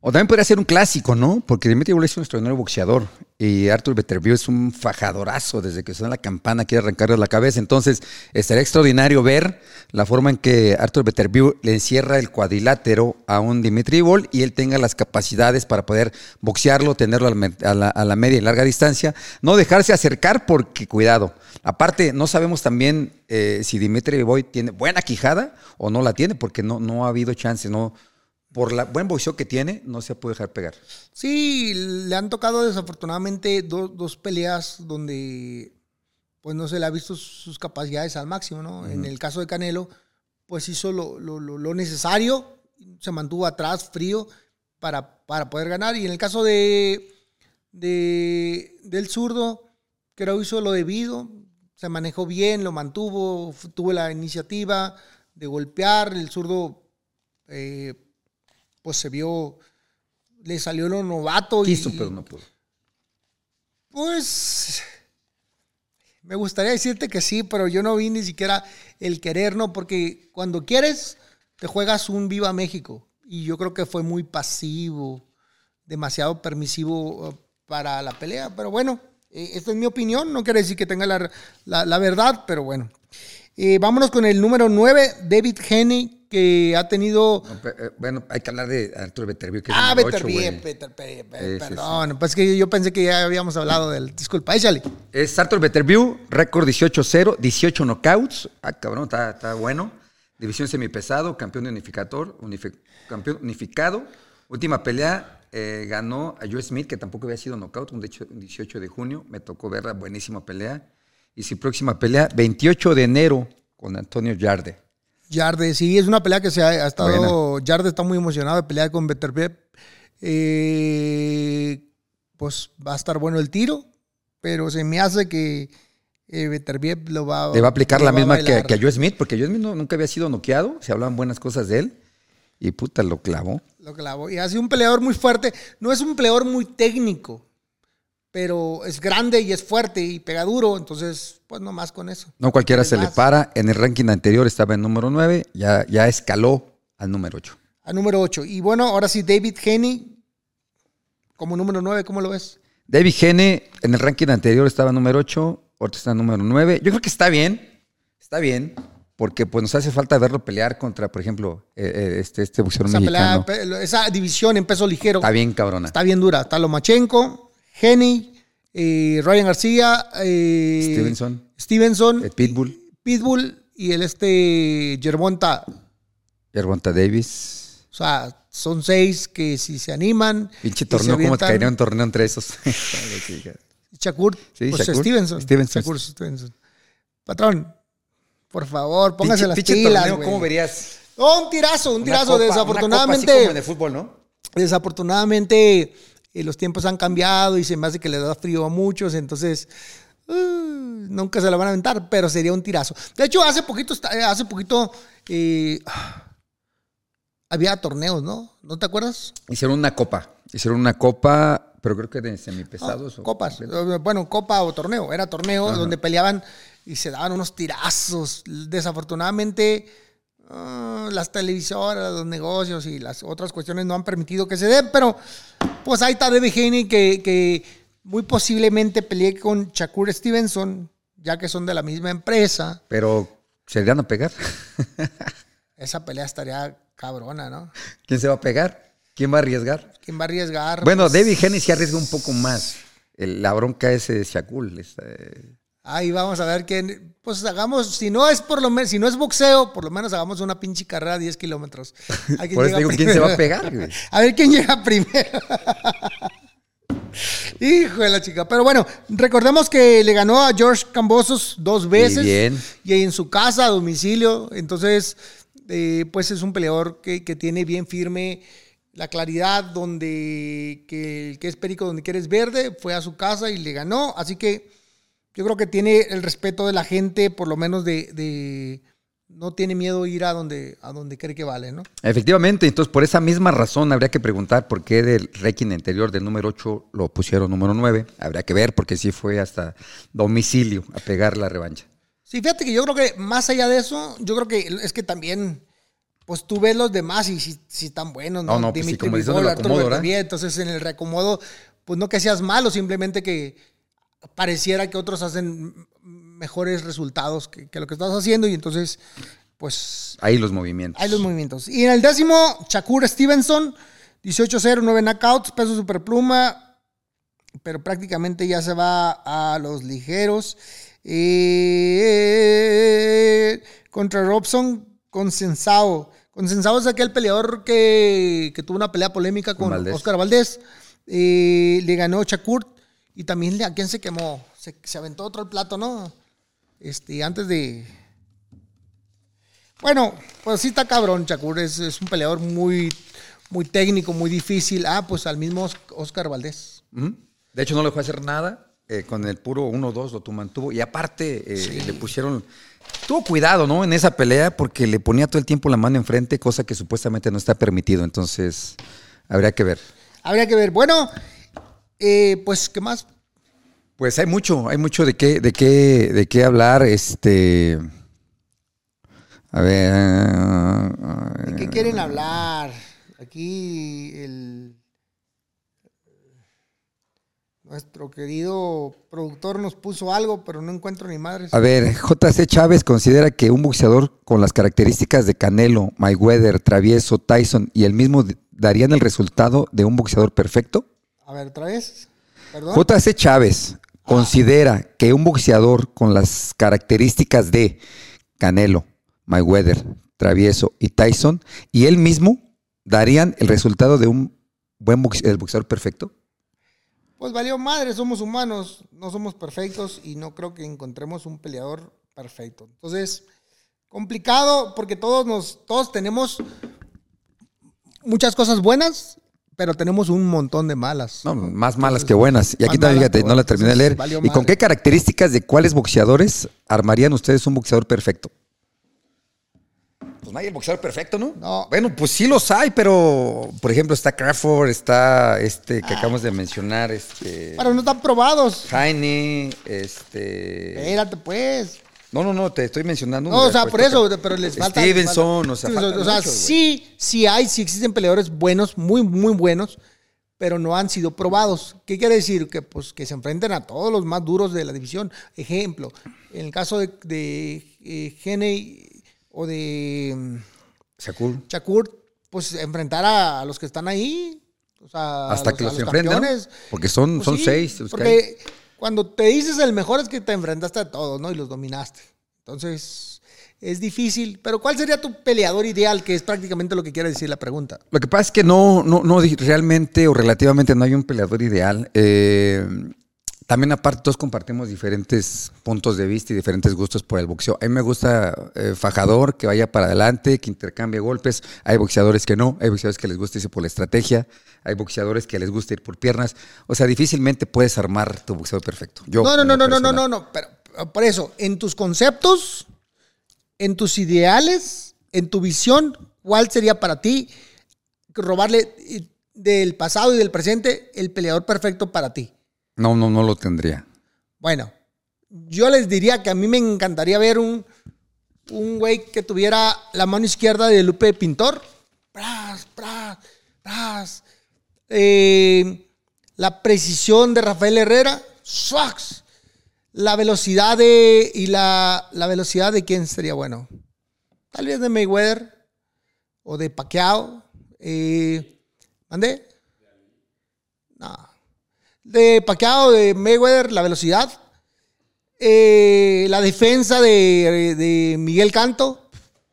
O también podría ser un clásico, ¿no? Porque Dimitri Vivol es un extraordinario boxeador y Arthur Beterbiev es un fajadorazo desde que suena la campana, quiere arrancarle la cabeza. Entonces, estaría extraordinario ver la forma en que Arthur Beterbiev le encierra el cuadrilátero a un Dimitri Vivol y él tenga las capacidades para poder boxearlo, tenerlo a la, media y larga distancia. No dejarse acercar porque, cuidado. Aparte, no sabemos también eh, si Dimitri Vivol tiene buena quijada o no la tiene porque no, no ha habido chance, no por la buen boxeo que tiene, no se puede dejar pegar. Sí, le han tocado desafortunadamente do- dos peleas donde pues no se le ha visto sus capacidades al máximo, ¿no? En el caso de Canelo, pues hizo lo, lo- lo- necesario, se mantuvo atrás, frío, para, para poder ganar. Y en el caso de, de- del zurdo, creo hizo lo debido, se manejó bien, lo mantuvo, tuvo la iniciativa de golpear, el zurdo eh, pues se vio, le salió lo novato. Quiso, y, pero no pudo. Pues me gustaría decirte que sí, pero yo no vi ni siquiera el querer, ¿no? Porque cuando quieres, te juegas un Viva México. Y yo creo que fue muy pasivo, demasiado permisivo eh, para la pelea. Pero bueno, eh, esta es mi opinión, no quiere decir que tenga la, la- la verdad, pero bueno. Eh, vámonos con el número 9, David Henney, que ha tenido... No, eh, bueno, hay que hablar de Arturo Beterbiev, que Ah, Beterbiev. Beterbiev, perdón. Pues que yo pensé que ya habíamos hablado del... Disculpa, échale. Es Arthur Beterbiev, récord 18-0, 18 knockouts. Ah, cabrón, está, está bueno. División semipesado, campeón de unificador, unifi- campeón unificado. Última pelea, eh, ganó a Joe Smith, que tampoco había sido knockout, un 18 de junio. Me tocó verla, buenísima pelea. Y su próxima pelea, 28 de enero, con Antonio Yarde. Yarde, sí, es una pelea que se ha, ha estado. Yarde está muy emocionado de pelear con Beterbiev. Eh, pues va a estar bueno el tiro, pero se me hace que eh, Beterbiev lo va, Le va a aplicar la a misma que, que a Joe Smith, porque Joe Smith no- nunca había sido noqueado, se hablaban buenas cosas de él. Y puta, lo clavó. Lo clavó. Y ha sido un peleador muy fuerte. No es un peleador muy técnico, pero es grande y es fuerte y pega duro. Entonces, pues nomás con eso. No cualquiera se le Más. para. En el ranking anterior estaba en número 9, ya, ya escaló al número 8. A número 8. Y bueno, ahora sí, David Henney, como número 9, ¿cómo lo ves? David Gene en el ranking anterior estaba número 8, ahorita está número 9. Yo creo que está bien, está bien. porque pues nos hace falta verlo pelear contra, por ejemplo, eh, eh, este, este boxeador Esa, mexicano. pelea, pe- esa división en peso ligero Está bien cabrona. está bien dura. Está Lomachenko, Henny, eh, Ryan García, eh, Stevenson. Stevenson, Eh, Pitbull, Pitbull y el este Gervonta. Gervonta Davis. O sea, son seis que si se animan. Pinche torneo, ¿cómo avientan- caería un torneo entre esos? Shakur, Sí, pues Shakur. Stevenson. Stevenson. Shakur Stevenson. Patrón, por favor, póngase Pinche- las pinche pilas, torneo. ¿cómo verías? Oh, un tirazo, un Una tirazo. copa- una copa desafortunadamente, así como en el fútbol, ¿no? desafortunadamente eh, los tiempos han cambiado y se me hace que le da frío a muchos, entonces uh, nunca se la van a aventar, pero sería un tirazo. De hecho, hace poquito, eh, hace poquito eh, había torneos, ¿no? ¿No te acuerdas? Hicieron una copa. Hicieron una copa, pero creo que de semipesados. o- Copas. Eh, Bueno, copa o torneo. Era torneo donde peleaban y se daban unos tirazos. Desafortunadamente, ah, las televisoras, los negocios y las otras cuestiones no han permitido que se den, pero pues ahí está David Haney que, que muy posiblemente pelee con Shakur Stevenson, ya que son de la misma empresa. Pero se irían a pegar. Esa pelea estaría cabrona, ¿no? ¿Quién se va a pegar? ¿Quién va a arriesgar? ¿Quién va a arriesgar? Bueno, Pues, David Henry sí arriesga un poco más. El- la bronca ese de Shakur. está, eh, Ahí vamos a ver quién. Pues hagamos, si no es por lo menos, si no es boxeo, por lo menos hagamos una pinche carrera a 10 kilómetros. Por eso digo, ¿quién se va a pegar? güey? A ver quién llega primero. Hijo de la chica. Pero bueno, recordemos que le ganó a George Cambosos dos veces. bien. Y en su casa, a domicilio. Entonces, eh, pues es un peleador que, que tiene bien firme la claridad donde que que es perico donde quieres verde. Fue a su casa y le ganó. Así que yo creo que tiene el respeto de la gente, por lo menos de. de- no tiene miedo ir a donde, a donde cree que vale, ¿no? Efectivamente, entonces por esa misma razón habría que preguntar por qué del ranking anterior del número 8 lo pusieron número 9. Habría que ver porque sí fue hasta domicilio a pegar la revancha. Sí, fíjate que yo creo que más allá de eso, yo creo que es que también, pues tú ves los demás y si, si están buenos, ¿no? No, no, pues sí, como lo Arturo. Beterbiev, entonces en el reacomodo, pues no que seas malo, simplemente que pareciera que otros hacen mejores resultados que, que lo que estás haciendo y entonces, pues Ahí los movimientos. hay los movimientos. Y en el décimo, Shakur Stevenson, 18-0, 9 knockouts, peso superpluma, pero prácticamente ya se va a los ligeros. Eh, contra Robson, Consensao. Consensao es aquel peleador que, que tuvo una pelea polémica con Con Valdés. Oscar Valdés. Eh, le ganó Shakur y también a quién se quemó. Se, se aventó otro el plato, ¿no? Este, antes de, bueno, pues sí está cabrón, Shakur. Es, es un peleador muy, muy técnico, muy difícil. Ah, pues al mismo Os- Oscar Valdés. De hecho, no le dejó hacer nada. eh, con el puro 1-2 lo tu- mantuvo. Y aparte, eh, le pusieron. Tuvo cuidado, ¿no? En esa pelea, porque le ponía todo el tiempo la mano enfrente, cosa que supuestamente no está permitido. Entonces, habría que ver. Habría que ver. Bueno, eh, pues, ¿qué más? Pues hay mucho, hay mucho de qué, de qué, de qué hablar. Este. A ver. ¿De qué quieren hablar? Aquí el. Nuestro querido productor nos puso algo, pero no encuentro ni madres. A ver, JC Chávez considera que un boxeador con las características de Canelo, Mayweather, Travieso, Tyson y el mismo darían el resultado de un boxeador perfecto. A ver, otra vez. Perdón. JC Chávez considera que un boxeador con las características de Canelo, Mayweather, Travieso y Tyson y él mismo darían el resultado de un buen boxe- el boxeador perfecto. Pues valió madre, somos humanos, no somos perfectos y no creo que encontremos un peleador perfecto. Entonces, complicado porque todos nos, todos tenemos muchas cosas buenas, pero tenemos un montón de malas. No, más malas que buenas. Y aquí también, fíjate, no la terminé de leer. ¿Y con qué características de cuáles boxeadores armarían ustedes un boxeador perfecto? Pues no hay el boxeador perfecto, ¿no? No. Bueno, pues sí los hay, pero por ejemplo está Crawford, está este que acabamos de mencionar, este Pero no están probados. Jaime, este Espérate, pues. No, no, no, te estoy mencionando. No, o sea, por eso, pero les falta. les Stevenson, falta- o sea, Stevenson, o sea, muchos, sí, sí hay, sí existen peleadores buenos, muy, muy buenos, pero no han sido probados. ¿Qué quiere decir? Que, pues, que se enfrenten a todos los más duros de la división. Ejemplo, en el caso de, de eh, Haney, o de mm, Shakur. Shakur, pues enfrentar a, a los que están ahí. O sea, Hasta que a los enfrenten. Porque son, Pues son sí, seis. los que hay. Cuando te dices el mejor es que te enfrentaste a todos, ¿no? Y los dominaste. Entonces, es difícil. Pero ¿cuál sería tu peleador ideal? Que es prácticamente lo que quiere decir la pregunta. Lo que pasa es que no, no, no realmente o relativamente no hay un peleador ideal. Eh, también aparte todos compartimos diferentes puntos de vista y diferentes gustos por el boxeo. A mí me gusta eh, fajador, que vaya para adelante, que intercambie golpes. Hay boxeadores que no, hay boxeadores que les gusta irse por la estrategia, hay boxeadores que les gusta ir por piernas. O sea, difícilmente puedes armar tu boxeo perfecto. Yo, No, no, no, no, no, no, no, no. Pero pero por eso, en tus conceptos, en tus ideales, en tu visión, ¿cuál sería para ti robarle eh, del pasado y del presente el peleador perfecto para ti? No, no, no lo tendría. Bueno, yo les diría que a mí me encantaría ver un, un güey que tuviera la mano izquierda de Lupe Pintor. Pras, pras, pras. Eh, la precisión de Rafael Herrera. Swax. La velocidad de. Y la, la velocidad de quién sería bueno. Tal vez de Mayweather. O de Pacquiao. Eh, ¿Mandé? No de Pacquiao, de Mayweather, la velocidad. Eh, la defensa de, de Miguel Canto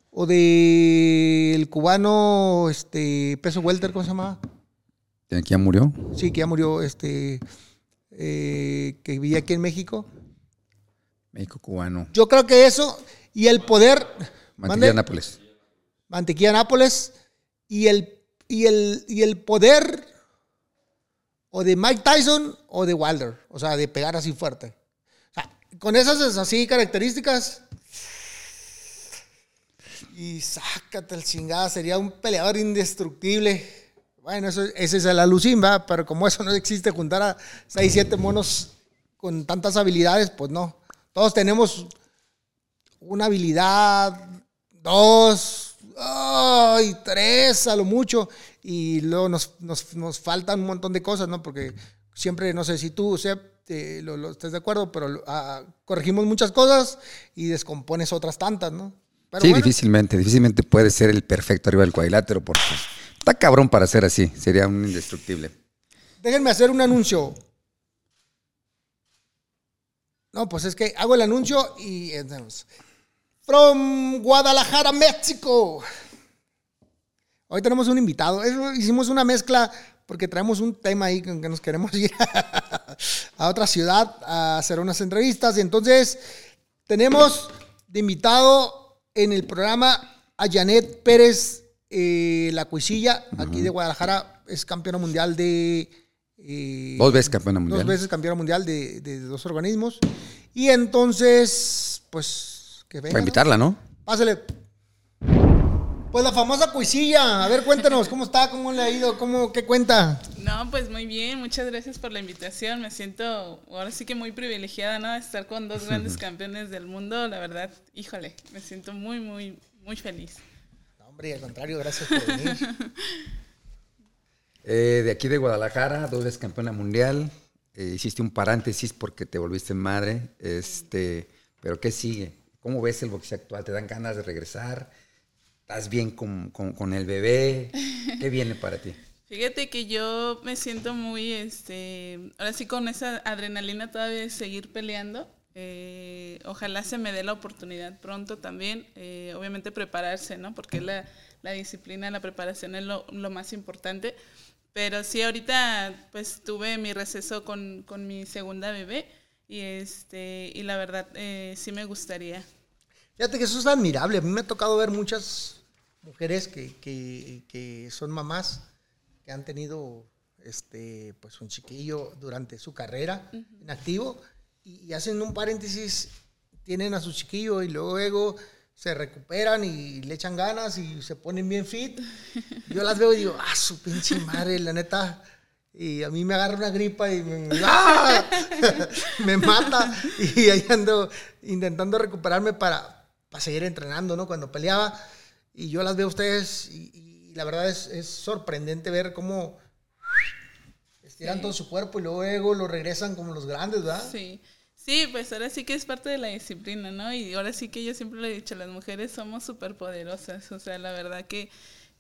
o de el cubano este peso welter, ¿cómo se llama? ¿Quién ya murió? Sí, que ya murió, este eh, que vivía aquí en México. México cubano. Yo creo que eso y el poder Mantequilla. Nápoles. Mantequilla Nápoles y el y el y el poder o de Mike Tyson o de Wilder, o sea, de pegar así fuerte. O sea, con esas así características y sácate el chingada, sería un peleador indestructible. Bueno, eso, ese es el alucín, ¿va? Pero como eso no existe, juntar a 6, 7 monos con tantas habilidades, pues no. Todos tenemos una habilidad, dos, ay, tres a lo mucho, y luego nos, nos, nos faltan un montón de cosas, ¿no? Porque siempre, no sé si tú, o sea, te- lo, lo- estás de acuerdo, pero ah, corregimos muchas cosas y descompones otras tantas, ¿no? Pero sí, bueno, difícilmente, difícilmente puede ser el perfecto arriba del cuadrilátero porque está cabrón para ser así, sería un indestructible. Déjenme hacer un anuncio. No, pues es que hago el anuncio y entonces, From Guadalajara, México. Hoy tenemos un invitado. Eso, hicimos una mezcla porque traemos un tema ahí con que nos queremos ir a otra ciudad a hacer unas entrevistas. Y entonces tenemos de invitado en el programa a Janet Pérez eh, La Cuisilla, aquí de Guadalajara. Es campeona mundial de... eh, Dos veces campeona mundial. Dos veces campeona mundial de, de dos organismos. Y entonces, pues, que venga. Para invitarla, ¿no? Pásale. Pues la famosa cuisilla. A ver, cuéntanos, ¿cómo está? ¿Cómo le ha ido? ¿Cómo, ¿Qué cuenta? No, pues muy bien, muchas gracias por la invitación. Me siento ahora sí que muy privilegiada, ¿no? De estar con dos grandes campeones del mundo. La verdad, híjole, me siento muy, muy, muy feliz. No, hombre, al contrario, gracias por venir. Eh, de aquí de Guadalajara, dos veces campeona mundial. Eh, hiciste un paréntesis porque te volviste madre. Este, pero ¿qué sigue? ¿Cómo ves el boxeo actual? ¿Te dan ganas de regresar? ¿Estás bien con, con- con el bebé? ¿Qué viene para ti? Fíjate que yo me siento muy, este, ahora sí con esa adrenalina todavía de seguir peleando. Eh, ojalá se me dé la oportunidad pronto también. Eh, obviamente prepararse, ¿no? Porque la, la disciplina, la preparación es lo, lo más importante. Pero sí, ahorita pues tuve mi receso con, con mi segunda bebé y, este, y la verdad eh, sí me gustaría. Fíjate que eso es admirable. A mí me ha tocado ver muchas mujeres que, que- que son mamás que han tenido este, pues un chiquillo durante su carrera en activo y, y hacen un paréntesis, tienen a su chiquillo y luego se recuperan y le echan ganas y se ponen bien fit. Yo las veo y digo, ah, su pinche madre, la neta. Y a mí me agarra una gripa y me, ¡ah! me mata. Y ahí ando intentando recuperarme para, para seguir entrenando, ¿no? Cuando peleaba. Y yo las veo a ustedes y, y la verdad es, es sorprendente ver cómo estiran todo su cuerpo y luego lo regresan como los grandes, ¿verdad? Sí, Sí, pues ahora sí que es parte de la disciplina, ¿no? Y ahora sí que yo siempre lo he dicho, las mujeres somos súper poderosas, o sea, la verdad que,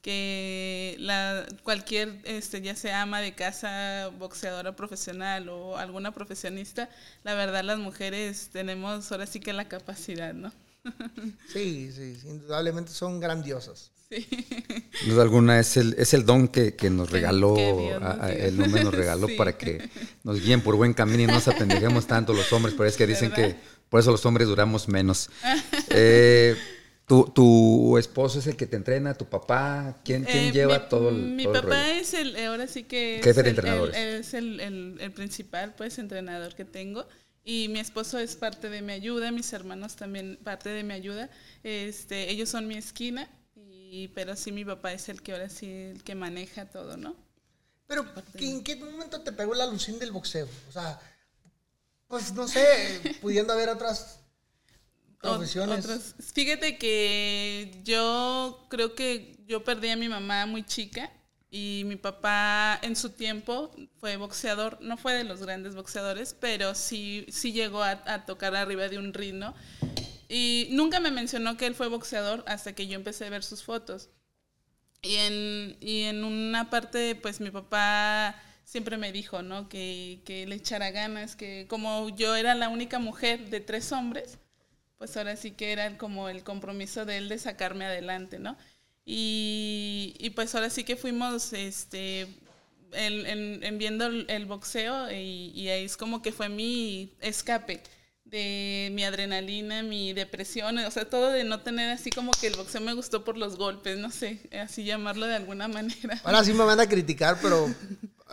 que la, cualquier, este, ya sea ama de casa, boxeadora profesional o alguna profesionista, la verdad las mujeres tenemos ahora sí que la capacidad, ¿no? Sí, sí, sí, indudablemente son grandiosas. Sí. Sin duda alguna es el, es el don que, que nos regaló, Dios a- a- el hombre nos regaló Sí. para que nos guíen por buen camino y no nos apendejemos tanto los hombres, pero es que dicen ¿Verdad? que por eso los hombres duramos menos. Eh, tu, tu esposo es el que te entrena, tu papá, ¿quién, quién Eh, lleva mi, todo el, Mi todo el papá es el, ahora sí que es Jefe de el- el- entrenadores. es el, el- el principal, pues, entrenador que tengo. Y mi esposo es parte de mi ayuda, mis hermanos también parte de mi ayuda. Este, ellos son mi esquina, y, pero sí mi papá es el que ahora sí el que maneja todo, ¿no? Pero, ¿qué- ¿en qué momento te pegó la alucín del boxeo? O sea, pues no sé, pudiendo haber otras Ot- profesiones. otros- Fíjate que yo creo que yo perdí a mi mamá muy chica y mi papá en su tiempo fue boxeador, no fue de los grandes boxeadores, pero sí, sí llegó a, a tocar arriba de un ring, ¿no? Y nunca me mencionó que él fue boxeador hasta que yo empecé a ver sus fotos. Y en, y en una parte, pues mi papá siempre me dijo, ¿no? Que, que le echara ganas, que como yo era la única mujer de tres hombres, pues ahora sí que era como el compromiso de él de sacarme adelante, ¿no? Y, y pues ahora sí que fuimos, este, en, en- en viendo el, el boxeo y, y ahí es como que fue mi escape de mi adrenalina, mi depresión, o sea, todo de no tener así como que el boxeo me gustó por los golpes, no sé, así llamarlo de alguna manera. Ahora sí me van a criticar, pero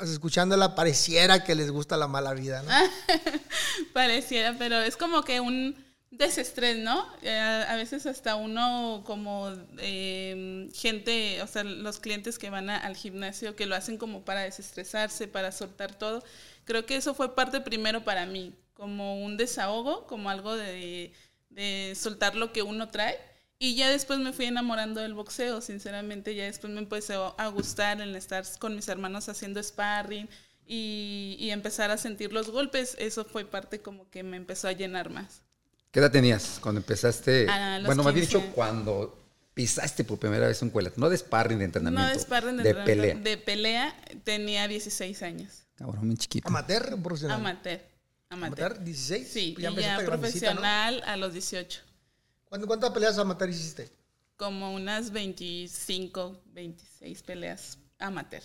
escuchándola pareciera que les gusta la mala vida, ¿no? Pareciera, pero es como que un desestrés, ¿no? Eh, a veces hasta uno como eh, gente, o sea, los clientes que van al gimnasio que lo hacen como para desestresarse, para soltar todo. Creo que eso fue parte primero para mí, como un desahogo, como algo de, soltar lo que uno trae. Y ya después me fui enamorando del boxeo, sinceramente, ya después me empezó a gustar el estar con mis hermanos haciendo sparring y empezar a sentir los golpes. Eso fue parte como que me empezó a llenar más. ¿Qué edad tenías cuando empezaste? A los bueno, más bien 15. dicho, cuando pisaste por primera vez un cuelate. No de sparring de entrenamiento. No de sparring de, de entrenamiento, pelea. de pelea, tenía 16 años. Cabrón, muy chiquito. ¿Amateur o profesional? Amateur. Amateur. ¿Amateur? ¿16? Sí, ya y ya empezaste grandecita, ¿no? profesional a los 18. ¿Cuánto- ¿Cuántas peleas amateur hiciste? Como unas 25, 26 peleas amateur.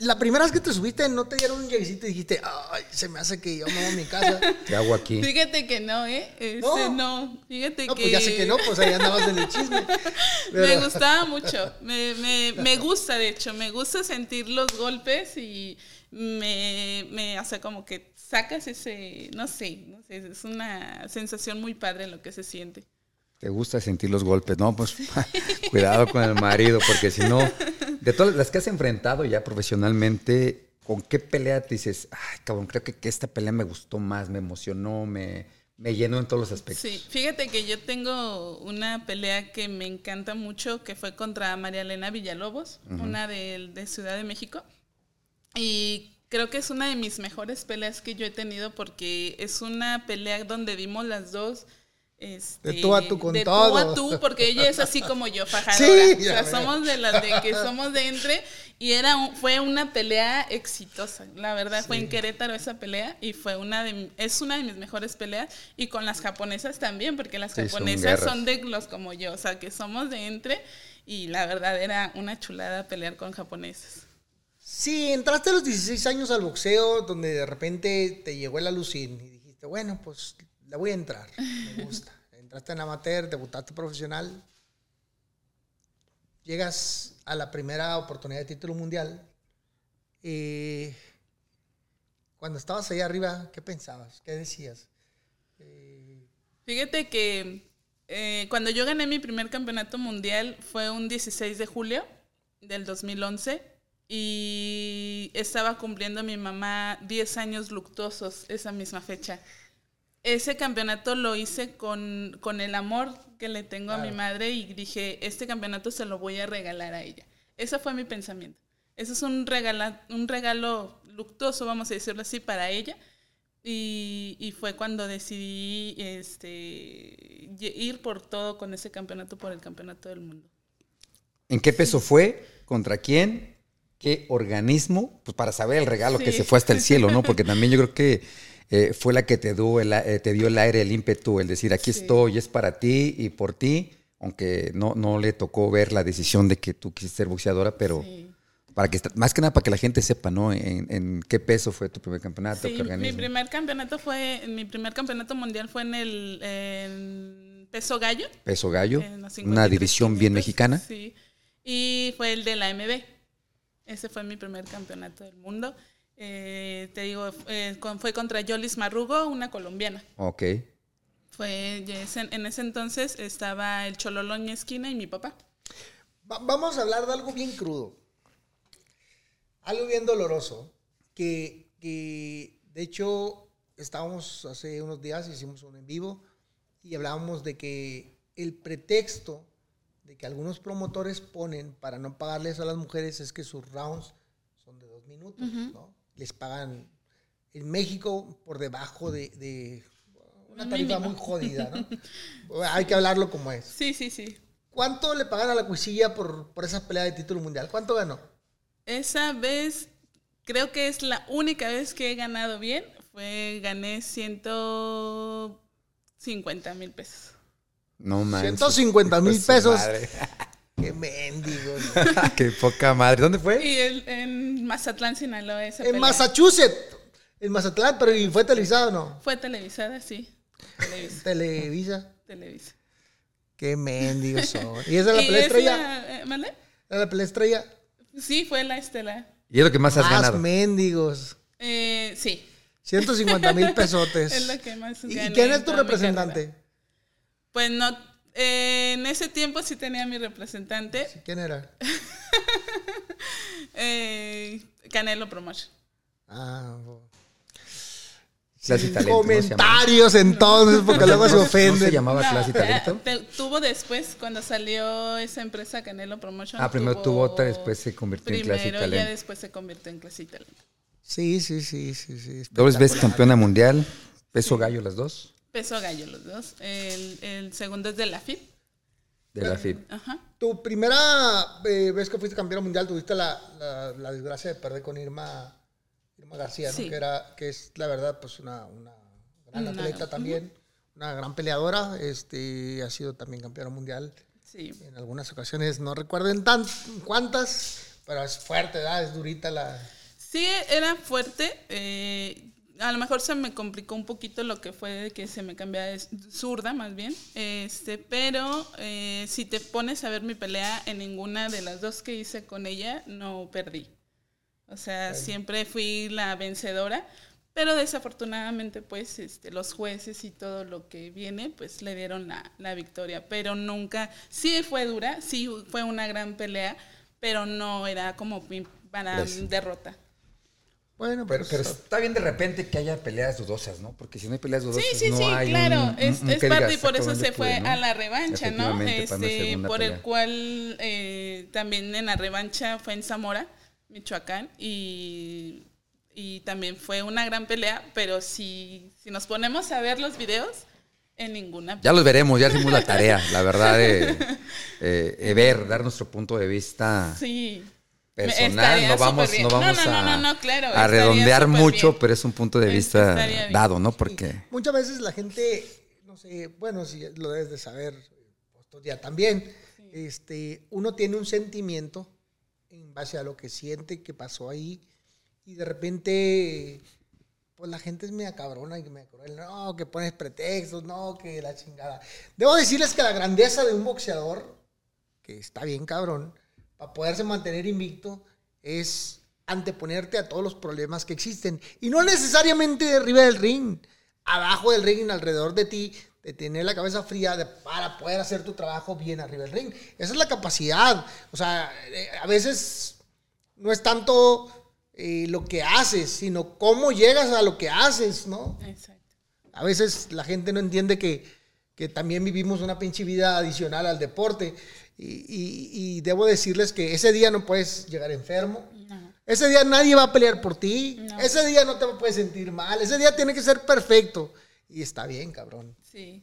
La primera vez que te subiste, ¿no te dieron un lleguecito y dijiste, ay, se me hace que yo me voy a mi casa? ¿Qué hago aquí? Fíjate que no, ¿eh? Este, No. no. Fíjate No, que... pues ya sé que no, pues ahí andabas en el chisme. Me gustaba mucho, me, me, me gusta de hecho, me gusta sentir los golpes y me, me, o sea, como que sacas ese, no sé, no sé, es una sensación muy padre lo que se siente. ¿Te gusta sentir los golpes? No, pues cuidado con el marido, porque si no, de todas las que has enfrentado ya profesionalmente, ¿con qué pelea te dices, ay, cabrón, creo que, que esta pelea me gustó más, me emocionó, me, me llenó en todos los aspectos? Sí, fíjate que yo tengo una pelea que me encanta mucho, que fue contra María Elena Villalobos, una de, de Ciudad de México. Y creo que es una de mis mejores peleas que yo he tenido porque es una pelea donde dimos las dos. Este, De tú a tú con de todo. tú a tú, porque ella es así como yo, fajadora. Sí, o sea, somos de las de que somos de entre. Y era un- fue una pelea exitosa. La verdad, fue en Querétaro esa pelea y fue una de es una de mis mejores peleas. Y con las japonesas también, porque las Sí, japonesas son de los como yo, o sea, que somos de entre. Y la verdad era una chulada pelear con japonesas. Sí, entraste a los 16 años al boxeo, donde de repente te llegó el alucín y dijiste, bueno, pues le voy a entrar, me gusta. Entraste en amateur, debutaste profesional, llegas a la primera oportunidad de título mundial. Eh, cuando estabas ahí arriba, ¿qué pensabas? ¿Qué decías? Fíjate que eh, cuando yo gané mi primer campeonato mundial fue un 16 de julio del 2011 y estaba cumpliendo mi mamá 10 años luctuosos esa misma fecha. Ese campeonato lo hice con, con el amor que le tengo a mi madre y dije, este campeonato se lo voy a regalar a ella. Ese fue mi pensamiento. Ese es un, regala, un regalo luctuoso, vamos a decirlo así, para ella Y, y fue cuando decidí este, ir por todo con ese campeonato, por el campeonato del mundo. ¿En qué peso fue? ¿Contra quién? ¿Qué organismo? Pues para saber el regalo que se fue hasta el cielo, ¿no? Porque también yo creo que eh, fue la que te dio, el, a- eh, te dio el aire, el ímpetu, el decir, aquí Sí. estoy, es para ti y por ti, aunque no, no le tocó ver la decisión de que tú quisiste ser boxeadora, pero Sí. para que, más que nada para que la gente sepa, ¿no? En, en qué peso fue tu primer campeonato, Sí, qué mi primer campeonato fue, mi primer campeonato mundial fue en el en peso gallo. Peso gallo, una 53 división bien 500, mexicana. Sí. Y fue el de la MB. Ese fue mi primer campeonato del mundo. Eh, te digo, eh, con- fue contra Yolis Marrugo, una colombiana. Ok. Fue en ese entonces estaba el Chololón en mi esquina y mi papá. Va- vamos a hablar de algo bien crudo. Algo bien doloroso. Que, que, de hecho, estábamos hace unos días, hicimos un en vivo y hablábamos de que el pretexto de que algunos promotores ponen para no pagarles a las mujeres es que sus rounds son de dos minutos, ¿no? Les pagan en México por debajo de, de una Un tarifa mínimo. muy jodida, ¿no? Hay que hablarlo como es. Sí, sí, sí. ¿Cuánto le pagan a la cuisilla por, por esa pelea de título mundial? ¿Cuánto ganó? Esa vez, creo que es la única vez que he ganado bien. Fue, gané 150 mil pesos. No manches. 150 mil pesos. Qué mendigo. Qué poca madre. ¿Dónde fue? Y el- en Mazatlán, Sinaloa, esa en pelea. Massachusetts. En Mazatlán, pero ¿y fue televisado o no? Fue televisada, sí. Televisa. Televisa. Televisa. Qué mendigos son. ¿Y esa es la Y pelea esa- estrella? eh, ¿mande? ¿Era la pelea estrella? Sí, fue la estelar. Y es lo que más has Más ganado. mendigos. Eh, sí. 150 mil pesotes. Es lo que más ¿Y gané quién es tu representante? Pues no, eh, en ese tiempo sí tenía mi representante, ¿Quién era? eh, Canelo Promotion. Ah, Clase y Sin talento. comentarios entonces, porque luego se ¿No ofenden. se llamaba No, Clase y eh, Talento? te- tuvo después, cuando salió esa empresa Canelo Promotion. Ah, primero tuvo otra, después se convirtió en Clase y Primero, ya Talento. después se convirtió en Clase y Talento. Sí, sí, sí, sí, sí. Dobles veces campeona mundial. Peso gallo las dos. Peso gallo los dos. El, el segundo es de la FIP. De la FIB. Ajá. Tu primera eh, vez que fuiste campeón mundial tuviste la, la- la desgracia de perder con Irma, Irma García, ¿no? Sí. Que, era, que es la verdad pues una, una gran Una- atleta también, una gran peleadora, este, ha sido también campeona mundial Sí. en algunas ocasiones, no recuerdo en tan, cuántas, pero es fuerte, ¿verdad? Es durita la... Sí, era fuerte. eh, a lo mejor se me complicó un poquito lo que fue de que se me cambiara de zurda, más bien. Este, pero eh, si te pones a ver mi pelea, en ninguna de las dos que hice con ella no perdí. O sea, siempre fui la vencedora. Pero desafortunadamente, pues, este, los jueces y todo lo que viene, pues, le dieron la, la victoria. Pero nunca, sí fue dura, sí fue una gran pelea, pero no era como para Pues. derrota. Bueno, Pero, pues, pero está bien de repente que haya peleas dudosas, ¿no? Porque si no hay peleas dudosas, Sí, sí, no sí, hay claro, un- es, un- un es parte y por "Ah, eso se fue pude", ¿no? a la revancha, ¿no? Este, por el cual eh, también en la revancha fue en Zamora, Michoacán, y, y también fue una gran pelea, pero si, si nos ponemos a ver los videos, en ninguna. Ya los veremos, ya hicimos la tarea, la verdad, de eh, eh, ver, dar nuestro punto de vista Sí. Personal. No vamos, no vamos No, no, a, no, no, claro, a estaría redondear mucho, bien. pero es un punto de vista dado, ¿no? Porque Muchas veces la gente, no sé, bueno, si lo debes de saber, pues, ya también, este, uno tiene un sentimiento en base a lo que siente que pasó ahí y de repente, pues la gente es media cabrona y me cruel, no, que pones pretextos, no, que la chingada. Debo decirles que la grandeza de un boxeador, que está bien cabrón, para poderse mantener invicto, es anteponerte a todos los problemas que existen. Y no necesariamente arriba del ring, abajo del ring, alrededor de ti, de tener la cabeza fría de- para poder hacer tu trabajo bien arriba del ring. Esa es la capacidad. O sea, eh, a veces no es tanto eh, lo que haces, sino cómo llegas a lo que haces, ¿no? Exacto. A veces la gente no entiende que, que también vivimos una pinche vida adicional al deporte. Y, y- y debo decirles que ese día no puedes llegar enfermo. No. Ese día nadie va a pelear por ti. No. Ese día no te puedes sentir mal. Ese día tiene que ser perfecto. Y está bien, cabrón. Sí.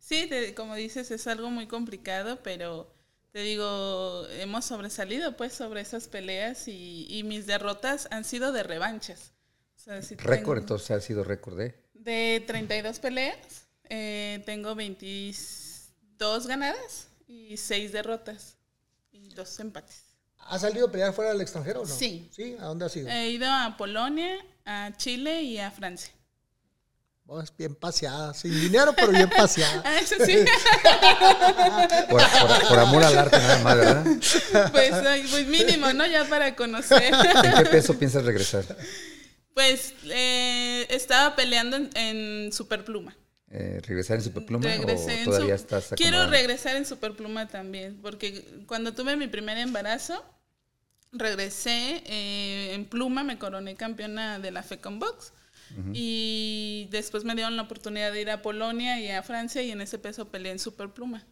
Sí, te- como dices, es algo muy complicado, pero te digo, hemos sobresalido pues sobre esas peleas y, y mis derrotas han sido de revanchas. O sea, sí Récord, tengo- entonces ha sido récord, ¿eh? De 32 peleas, eh, tengo 22 ganadas y 6 derrotas y 2 empates. ¿Has salido a pelear fuera del extranjero o no? Sí. ¿Sí? ¿A dónde has ido? He ido a Polonia, a Chile y a Francia. Vos bien paseada. Sin dinero, pero bien paseada. Ah, eso sí. Por, por- por amor al arte nada más, ¿verdad? pues, pues mínimo, ¿no? Ya para conocer. ¿En qué peso piensas regresar? Pues eh, estaba peleando en, en Superpluma. Eh, ¿Regresar en Superpluma Regresé o en todavía su- estás Quiero regresar en Superpluma también, porque cuando tuve mi primer embarazo, regresé eh, en pluma, me coroné campeona de la FECON Box. Y después me dieron la oportunidad de ir a Polonia y a Francia y en ese peso peleé en Superpluma.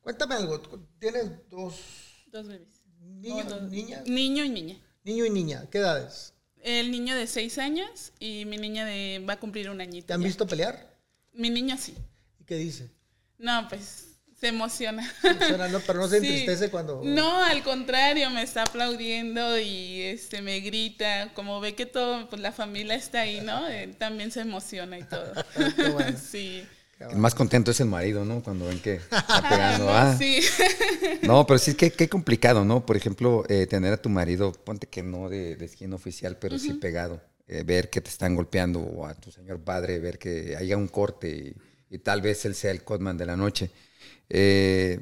Cuéntame algo. Tienes dos Dos bebés. niños, O dos- niñas. Niño y niña. Niño y niña. ¿Qué edades? El niño de seis años y mi niña de va a cumplir un añito. ¿Te han ya. visto pelear? Mi niño sí. ¿Y qué dice? No, pues se emociona. Suena, no, pero no se Sí. entristece cuando... No, al contrario, me está aplaudiendo y este me grita. Como ve que todo, pues la familia está ahí, ¿no? Él también se emociona y todo. Qué bueno. Sí. El más contento es el marido, ¿no? Cuando ven que está Ah, pegando. no, ah. sí. No, pero sí, qué, qué complicado, ¿no? Por ejemplo, eh, tener a tu marido, ponte que no de, de esquina oficial, pero sí pegado. Eh, ver que te están golpeando o a tu señor padre, ver que haya un corte y, y tal vez él sea el codman de la noche. Eh,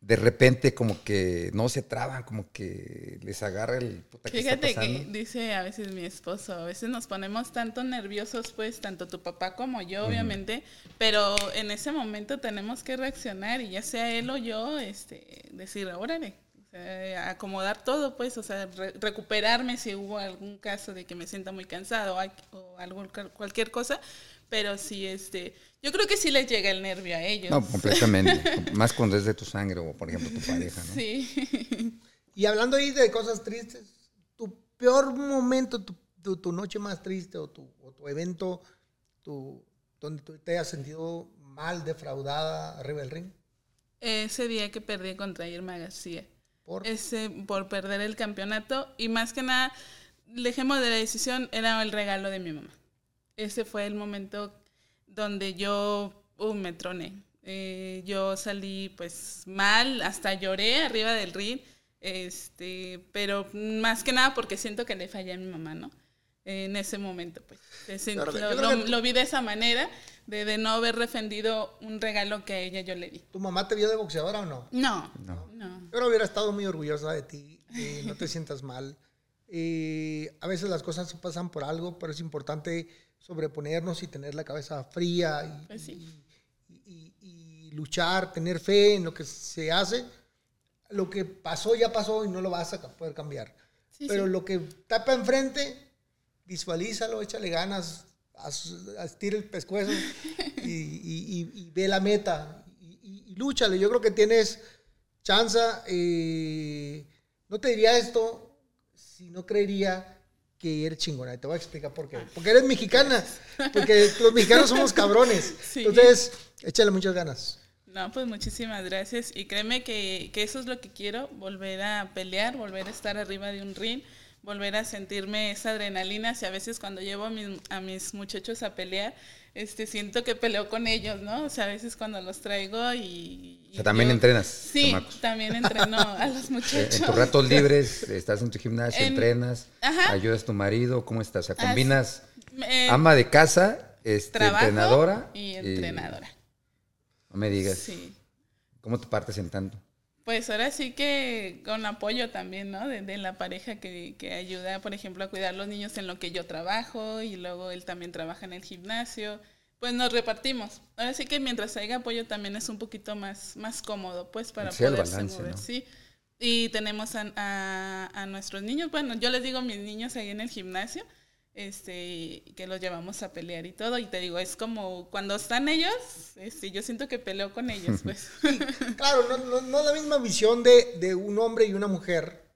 de repente como que no se traban, como que les agarra el puta que está Fíjate que pasando. dice a veces mi esposo, a veces nos ponemos tanto nerviosos, pues, tanto tu papá como yo, obviamente, pero en ese momento tenemos que reaccionar y ya sea él o yo, este, decir, órale, sea, acomodar todo, pues, o sea, re- recuperarme si hubo algún caso de que me sienta muy cansado o, hay- o algo, cualquier cosa, pero sí, este, yo creo que sí les llega el nervio a ellos. No, completamente. Más cuando es de tu sangre o, por ejemplo, tu pareja, ¿no? Sí. Y hablando ahí de cosas tristes, tu peor momento, tu, tu- tu noche más triste o tu, o tu evento tu, donde tú te hayas sentido mal, defraudada arriba del ring. Ese día que perdí contra Irma García. Por, ese por perder el campeonato y más que nada dejemos de la decisión era el regalo de mi mamá. Ese fue el momento donde yo uh, me troné. Eh, yo salí pues mal hasta lloré arriba del ring este pero más que nada porque siento que le fallé a mi mamá no en ese momento pues Claro, lo, lo- lo vi de esa manera de, de no haber defendido un regalo que a ella yo le di ¿Tu mamá te vio de boxeadora o no? no No. no Yo hubiera estado muy orgullosa de ti, eh, no te sientas mal. Eh, a veces las cosas pasan por algo, pero es importante sobreponernos y tener la cabeza fría y, Pues sí. y- y- y luchar, tener fe en lo que se hace. Lo que pasó ya pasó y no lo vas a poder cambiar. Sí, pero sí. lo que tapa enfrente, visualízalo, échale ganas, haz, haz- tira el pescuezo y, y- y- y ve la meta y, lúchale. Yo creo que tienes chance. eh, no te diría esto si no creería que eres chingona. Y te voy a explicar por qué. Porque eres mexicana. Porque los mexicanos somos cabrones. Sí. Entonces, échale muchas ganas. No, pues muchísimas gracias. Y créeme que, que eso es lo que quiero, volver a pelear, volver a estar arriba de un ring, volver a sentirme esa adrenalina. Si a veces cuando llevo a mis, a mis muchachos a pelear, este, siento que peleo con ellos, ¿no? O sea, a veces cuando los traigo y... O sea, también yo- entrenas, Sí, también entreno a los muchachos. En tus ratos libres, estás en tu gimnasio, En- entrenas, Ajá. ayudas a tu marido, ¿cómo estás? O sea, combinas Eh, ama de casa, este, entrenadora y entrenadora. no me digas, Sí. ¿cómo te partes en tanto? Pues ahora sí que con apoyo también, ¿no? De, de la pareja que, que ayuda, por ejemplo, a cuidar los niños en lo que yo trabajo y luego él también trabaja en el gimnasio. Pues nos repartimos. Ahora sí que mientras haya apoyo también es un poquito más, más cómodo, pues, para Sí, balance, mover. ¿no? Sí. Y tenemos a, a- a nuestros niños, bueno, yo les digo mis niños ahí en el gimnasio, este, que los llevamos a pelear y todo. Y te digo, es como cuando están ellos, este, yo siento que peleo con ellos, pues. Claro, no, no, no la misma visión de, de un hombre y una mujer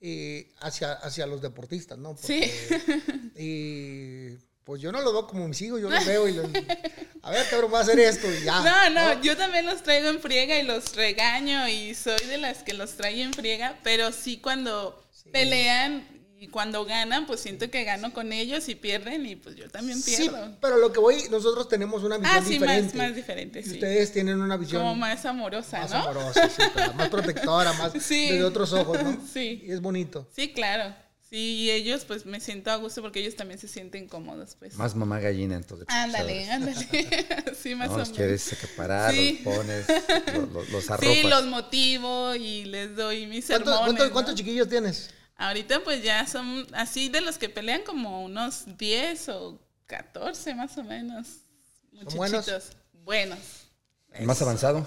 eh, hacia, hacia los deportistas, ¿no? Sí. Y pues yo no lo veo como mis hijos, yo los veo y los, a ver, cabrón, va a hacer esto y ya. No, no, yo también los traigo en friega y los regaño y soy de las que los trae en friega, pero sí cuando pelean y cuando ganan, pues siento que gano con ellos y pierden y pues yo también Sí, pierdo. pero lo que voy, nosotros tenemos una visión ah, sí, diferente. más, más diferente, sí. ustedes tienen una visión Como más amorosa, más ¿no? amorosa, sí, claro, más protectora, más Sí. desde otros ojos, ¿no? Sí. Y es bonito. Sí, claro. Sí, y ellos pues me siento a gusto porque ellos también se sienten cómodos, pues. Más mamá gallina, entonces. Ándale, ¿sabes? ándale. sí, más No, o los menos. quieres acaparar, Sí. los pones, los, los, los arropas. Sí, los motivo y les doy mis ¿Cuántos, sermones. cuántos- ¿no? cuántos chiquillos tienes? Ahorita pues ya son así de los que pelean como unos 10 o 14 más o menos. ¿Son buenos? Muchachitos. Buenos. ¿El más avanzado?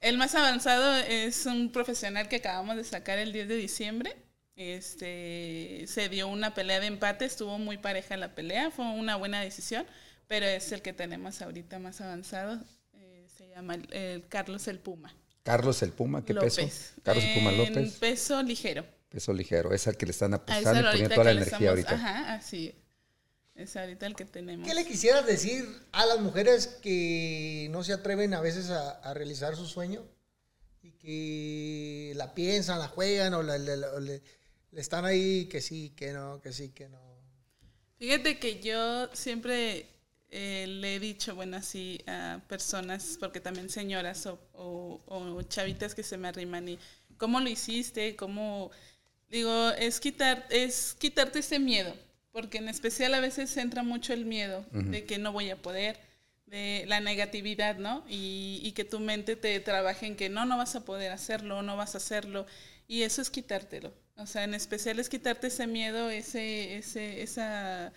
El más avanzado es un profesional que acabamos de sacar el 10 de diciembre. Este se dio una pelea de empate, estuvo muy pareja la pelea, fue una buena decisión, pero es el que tenemos ahorita más avanzado. eh, se llama el, el Carlos el Puma. Carlos el Puma, ¿qué López. peso? Carlos el Puma En López, peso ligero. Peso ligero. Es al que le están A ese apostando y poniendo toda la energía estamos- ahorita. Ajá, así. Es ahorita el que tenemos. ¿Qué le quisieras decir a las mujeres que no se atreven a veces a, a realizar su sueño? Y que la piensan, la juegan o, la- le, o le- le están ahí que sí, que no, que sí, que no. Fíjate que yo siempre eh, le he dicho, bueno, así a personas, porque también señoras o, o- o chavitas que se me arriman y, ¿cómo lo hiciste? ¿Cómo? Digo, es, quitar, es quitarte ese miedo, porque en especial a veces entra mucho el miedo de que no voy a poder, de la negatividad, ¿no? Y, y que tu mente te trabaje en que no, no vas a poder hacerlo, no vas a hacerlo, y eso es quitártelo. O sea, en especial es quitarte ese miedo, ese, ese, esa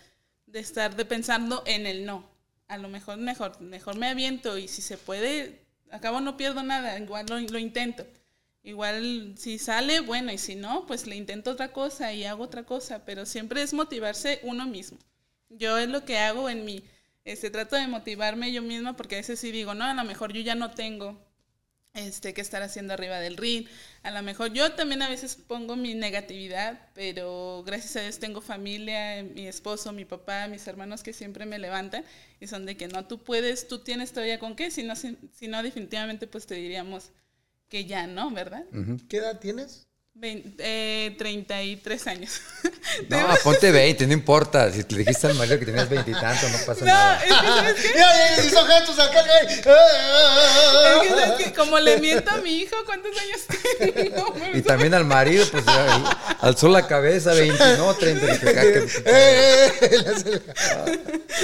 de estar de pensando en el no. A lo mejor, mejor, mejor me aviento y si se puede, acabo no pierdo nada, igual lo, lo intento. Igual si sale, bueno, y si no, pues le intento otra cosa y hago otra cosa, pero siempre es motivarse uno mismo. Yo es lo que hago en mi, este, trato de motivarme yo misma porque a veces sí digo, no, a lo mejor yo ya no tengo este, que estar haciendo arriba del ring. A lo mejor yo también a veces pongo mi negatividad, pero gracias a Dios tengo familia, mi esposo, mi papá, mis hermanos que siempre me levantan y son de que no, tú puedes, tú tienes todavía con qué, si no, si, si no definitivamente pues te diríamos que ya no, ¿verdad? ¿Qué edad tienes? Vein- eh, 33 años. No, ponte 20, no importa. Si le dijiste al marido que tenías veintitantos, no pasa no, nada. es que, ¿sabes qué? Mira, hizo gestos acá, güey. Es que, ¿sabes qué? Como le miento a mi hijo, ¿cuántos años tengo? Y también al marido, pues al- alzó la cabeza, 20, no, 30. dije, ah, que- Eh, eh, le hace-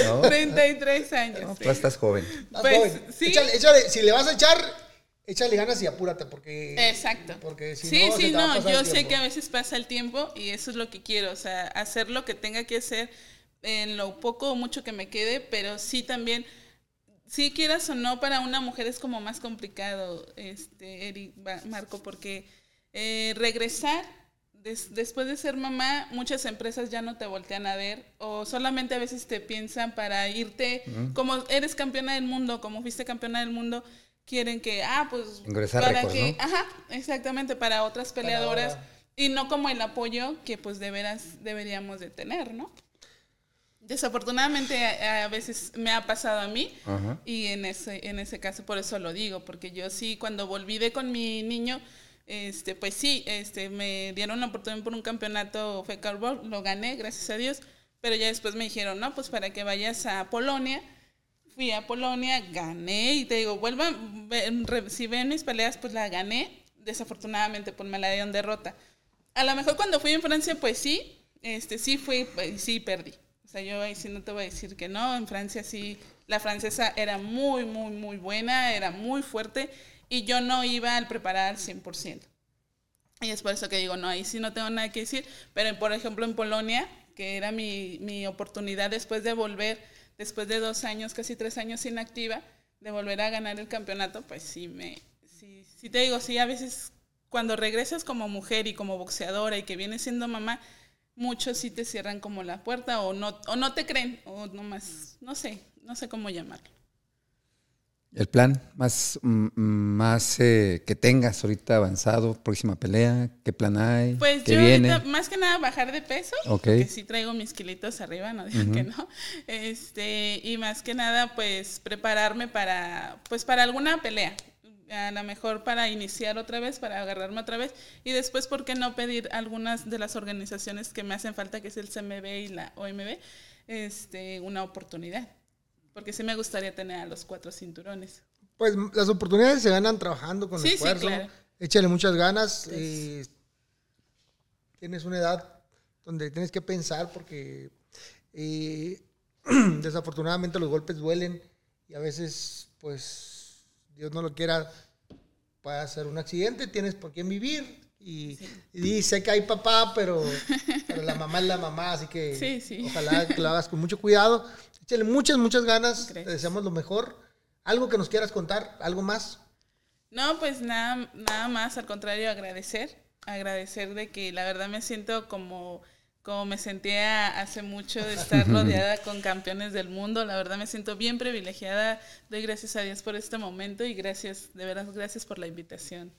No, 33 años. no, sí. tú estás joven. Pues, joven. sí. Échale, échale, si le vas a echar, échale ganas y apúrate porque... Exacto. Porque si sí, no, sí, no, yo sé que a veces pasa el tiempo y eso es lo que quiero, o sea, hacer lo que tenga que hacer en lo poco o mucho que me quede, pero sí también, si quieras o no, para una mujer es como más complicado, este, Marco, porque eh, regresar des- después de ser mamá, muchas empresas ya no te voltean a ver o solamente a veces te piensan para irte, como eres campeona del mundo, como fuiste campeona del mundo, quieren que, ah, pues... Ingresar para récords, que, ¿no? Ajá, exactamente, para otras peleadoras. ahora. Y no como el apoyo que pues de veras deberíamos de tener, ¿no? Desafortunadamente a, a veces me ha pasado a mí Ajá. y en ese, en ese caso por eso lo digo, porque yo sí cuando volví de con mi niño, este, pues sí, este, me dieron la oportunidad por un campeonato FECAR World, lo gané, gracias a Dios, pero ya después me dijeron, no, pues para que vayas a Polonia, fui a Polonia, gané y te digo, vuelvan, si ven mis peleas, pues la gané, desafortunadamente pues me la dieron derrota. A lo mejor cuando fui en Francia, pues sí, este, sí fui, pues, sí perdí. O sea, yo ahí sí no te voy a decir que no, en Francia sí, la francesa era muy, muy, muy buena, era muy fuerte y yo no iba al preparar al 100%. Y es por eso que digo, no, ahí sí no tengo nada que decir, pero por ejemplo en Polonia, que era mi, mi oportunidad después de volver, después de dos años, casi tres años inactiva, de volver a ganar el campeonato, pues sí me, sí, sí te digo, sí a veces cuando regresas como mujer y como boxeadora y que vienes siendo mamá, muchos sí te cierran como la puerta o no, o no te creen, o no más, no sé, no sé cómo llamarlo. El plan más, mm, mm, más eh, que tengas ahorita avanzado, próxima pelea, ¿qué plan hay? Pues ¿Qué yo viene? ahorita, más que nada bajar de peso, que sí traigo mis kilitos arriba, no digo que no. Este, y más que nada, pues prepararme para, pues para alguna pelea. A lo mejor para iniciar otra vez, para agarrarme otra vez. Y después, ¿por qué no pedir algunas de las organizaciones que me hacen falta, que es el CMB y la OMB, este, una oportunidad? Porque sí me gustaría tener a los cuatro cinturones. Pues las oportunidades se ganan trabajando con Sí, sí, esfuerzo. claro. Échale muchas ganas. eh, tienes una edad donde tienes que pensar porque eh, desafortunadamente los golpes duelen y a veces, pues, Dios no lo quiera, puede ser un accidente, tienes por quién vivir. Y, y dice que hay papá, pero, pero la mamá es la mamá, así que Sí, sí. ojalá que lo hagas con mucho cuidado. Échale muchas, muchas ganas. Te deseamos lo mejor. ¿Algo que nos quieras contar? ¿Algo más? No, pues nada, nada más, al contrario, agradecer, agradecer de que la verdad me siento como, como me sentía hace mucho de estar rodeada con campeones del mundo, la verdad me siento bien privilegiada, doy gracias a Dios por este momento y gracias, de verdad, gracias por la invitación.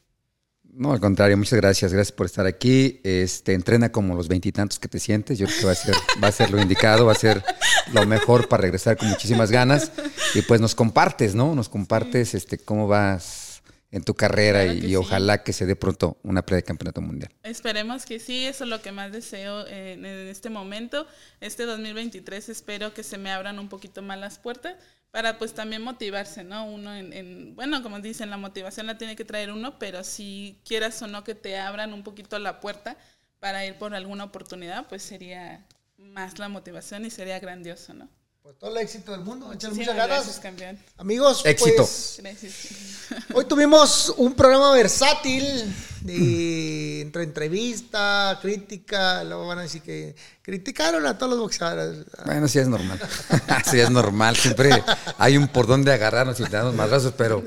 No, al contrario, muchas gracias. Gracias por estar aquí. Este, entrena como los veintitantos que te sientes. Yo creo que va a ser, va a ser lo indicado, va a ser lo mejor para regresar con muchísimas ganas. Y pues nos compartes, ¿no? Nos compartes este, cómo vas en tu carrera Claro y, que y sí. ojalá que se dé pronto una pelea de campeonato mundial. Esperemos que sí, eso es lo que más deseo eh, en este momento. Este 2023 espero que se me abran un poquito más las puertas para pues también motivarse, ¿no? Uno en, en- bueno, como dicen, la motivación la tiene que traer uno, pero si quieras o no que te abran un poquito la puerta para ir por alguna oportunidad, pues sería más la motivación y sería grandioso, ¿no? Pues todo el éxito del mundo. Échale muchas ganas. gracias. Amigos, Éxito. pues, Gracias. hoy tuvimos un programa versátil de entre entrevista, crítica, luego van a decir que criticaron a todos los boxeadores. Bueno, sí es normal. sí es normal. Siempre hay un por dónde agarrarnos y darnos madrazos, pero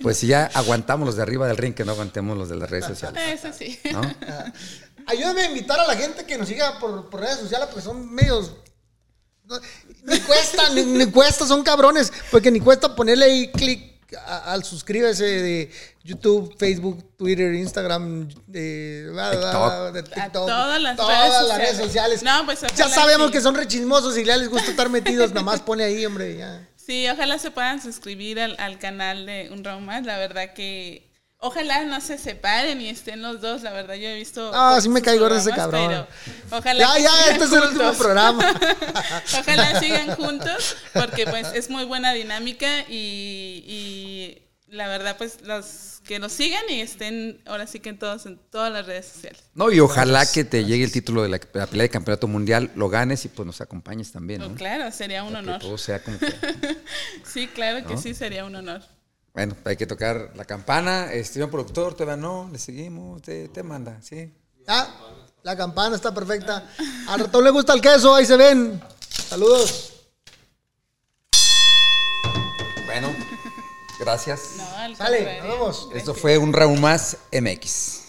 pues si ya aguantamos los de arriba del ring, que no aguantemos los de las redes sociales. Eso sí. ¿no? Ayúdame a invitar a la gente que nos siga por, por redes sociales, porque son medios. No, ni cuesta, ni, ni cuesta, son cabrones. Porque ni cuesta ponerle ahí clic al suscríbase de YouTube, Facebook, Twitter, Instagram, de, TikTok. de TikTok, todas las todas redes las sociales. redes sociales. No, pues, ya sabemos sí. que son rechismosos y ya les gusta estar metidos. Nada más pone ahí, hombre. Ya. Sí, ojalá se puedan suscribir al, al canal de Un Round Más. La verdad que ojalá no se separen y estén los dos. La verdad, yo he visto. Ah, sí me cae gordo ese cabrón. ojalá. Ya, que ya, este es el último juntos. programa. ojalá sigan juntos porque pues es muy buena dinámica y, y la verdad pues los que nos sigan y estén ahora sí que en todos en todas las redes sociales. No, y ojalá que te llegue el título de la, de la pelea de campeonato mundial, lo ganes y pues nos acompañes también, ¿no? Oh, claro, sería un Que honor. todo sea como que... Sí, claro que sí, sería un honor. Bueno, hay que tocar la campana. Este, señor productor, todavía no, le seguimos, te, te manda, ¿sí? Ya, la campana está perfecta. Al ratón le gusta el queso, ahí se ven. Saludos. Bueno, gracias. No, al Sale, contrario. nos vemos. Esto fue un round más MX.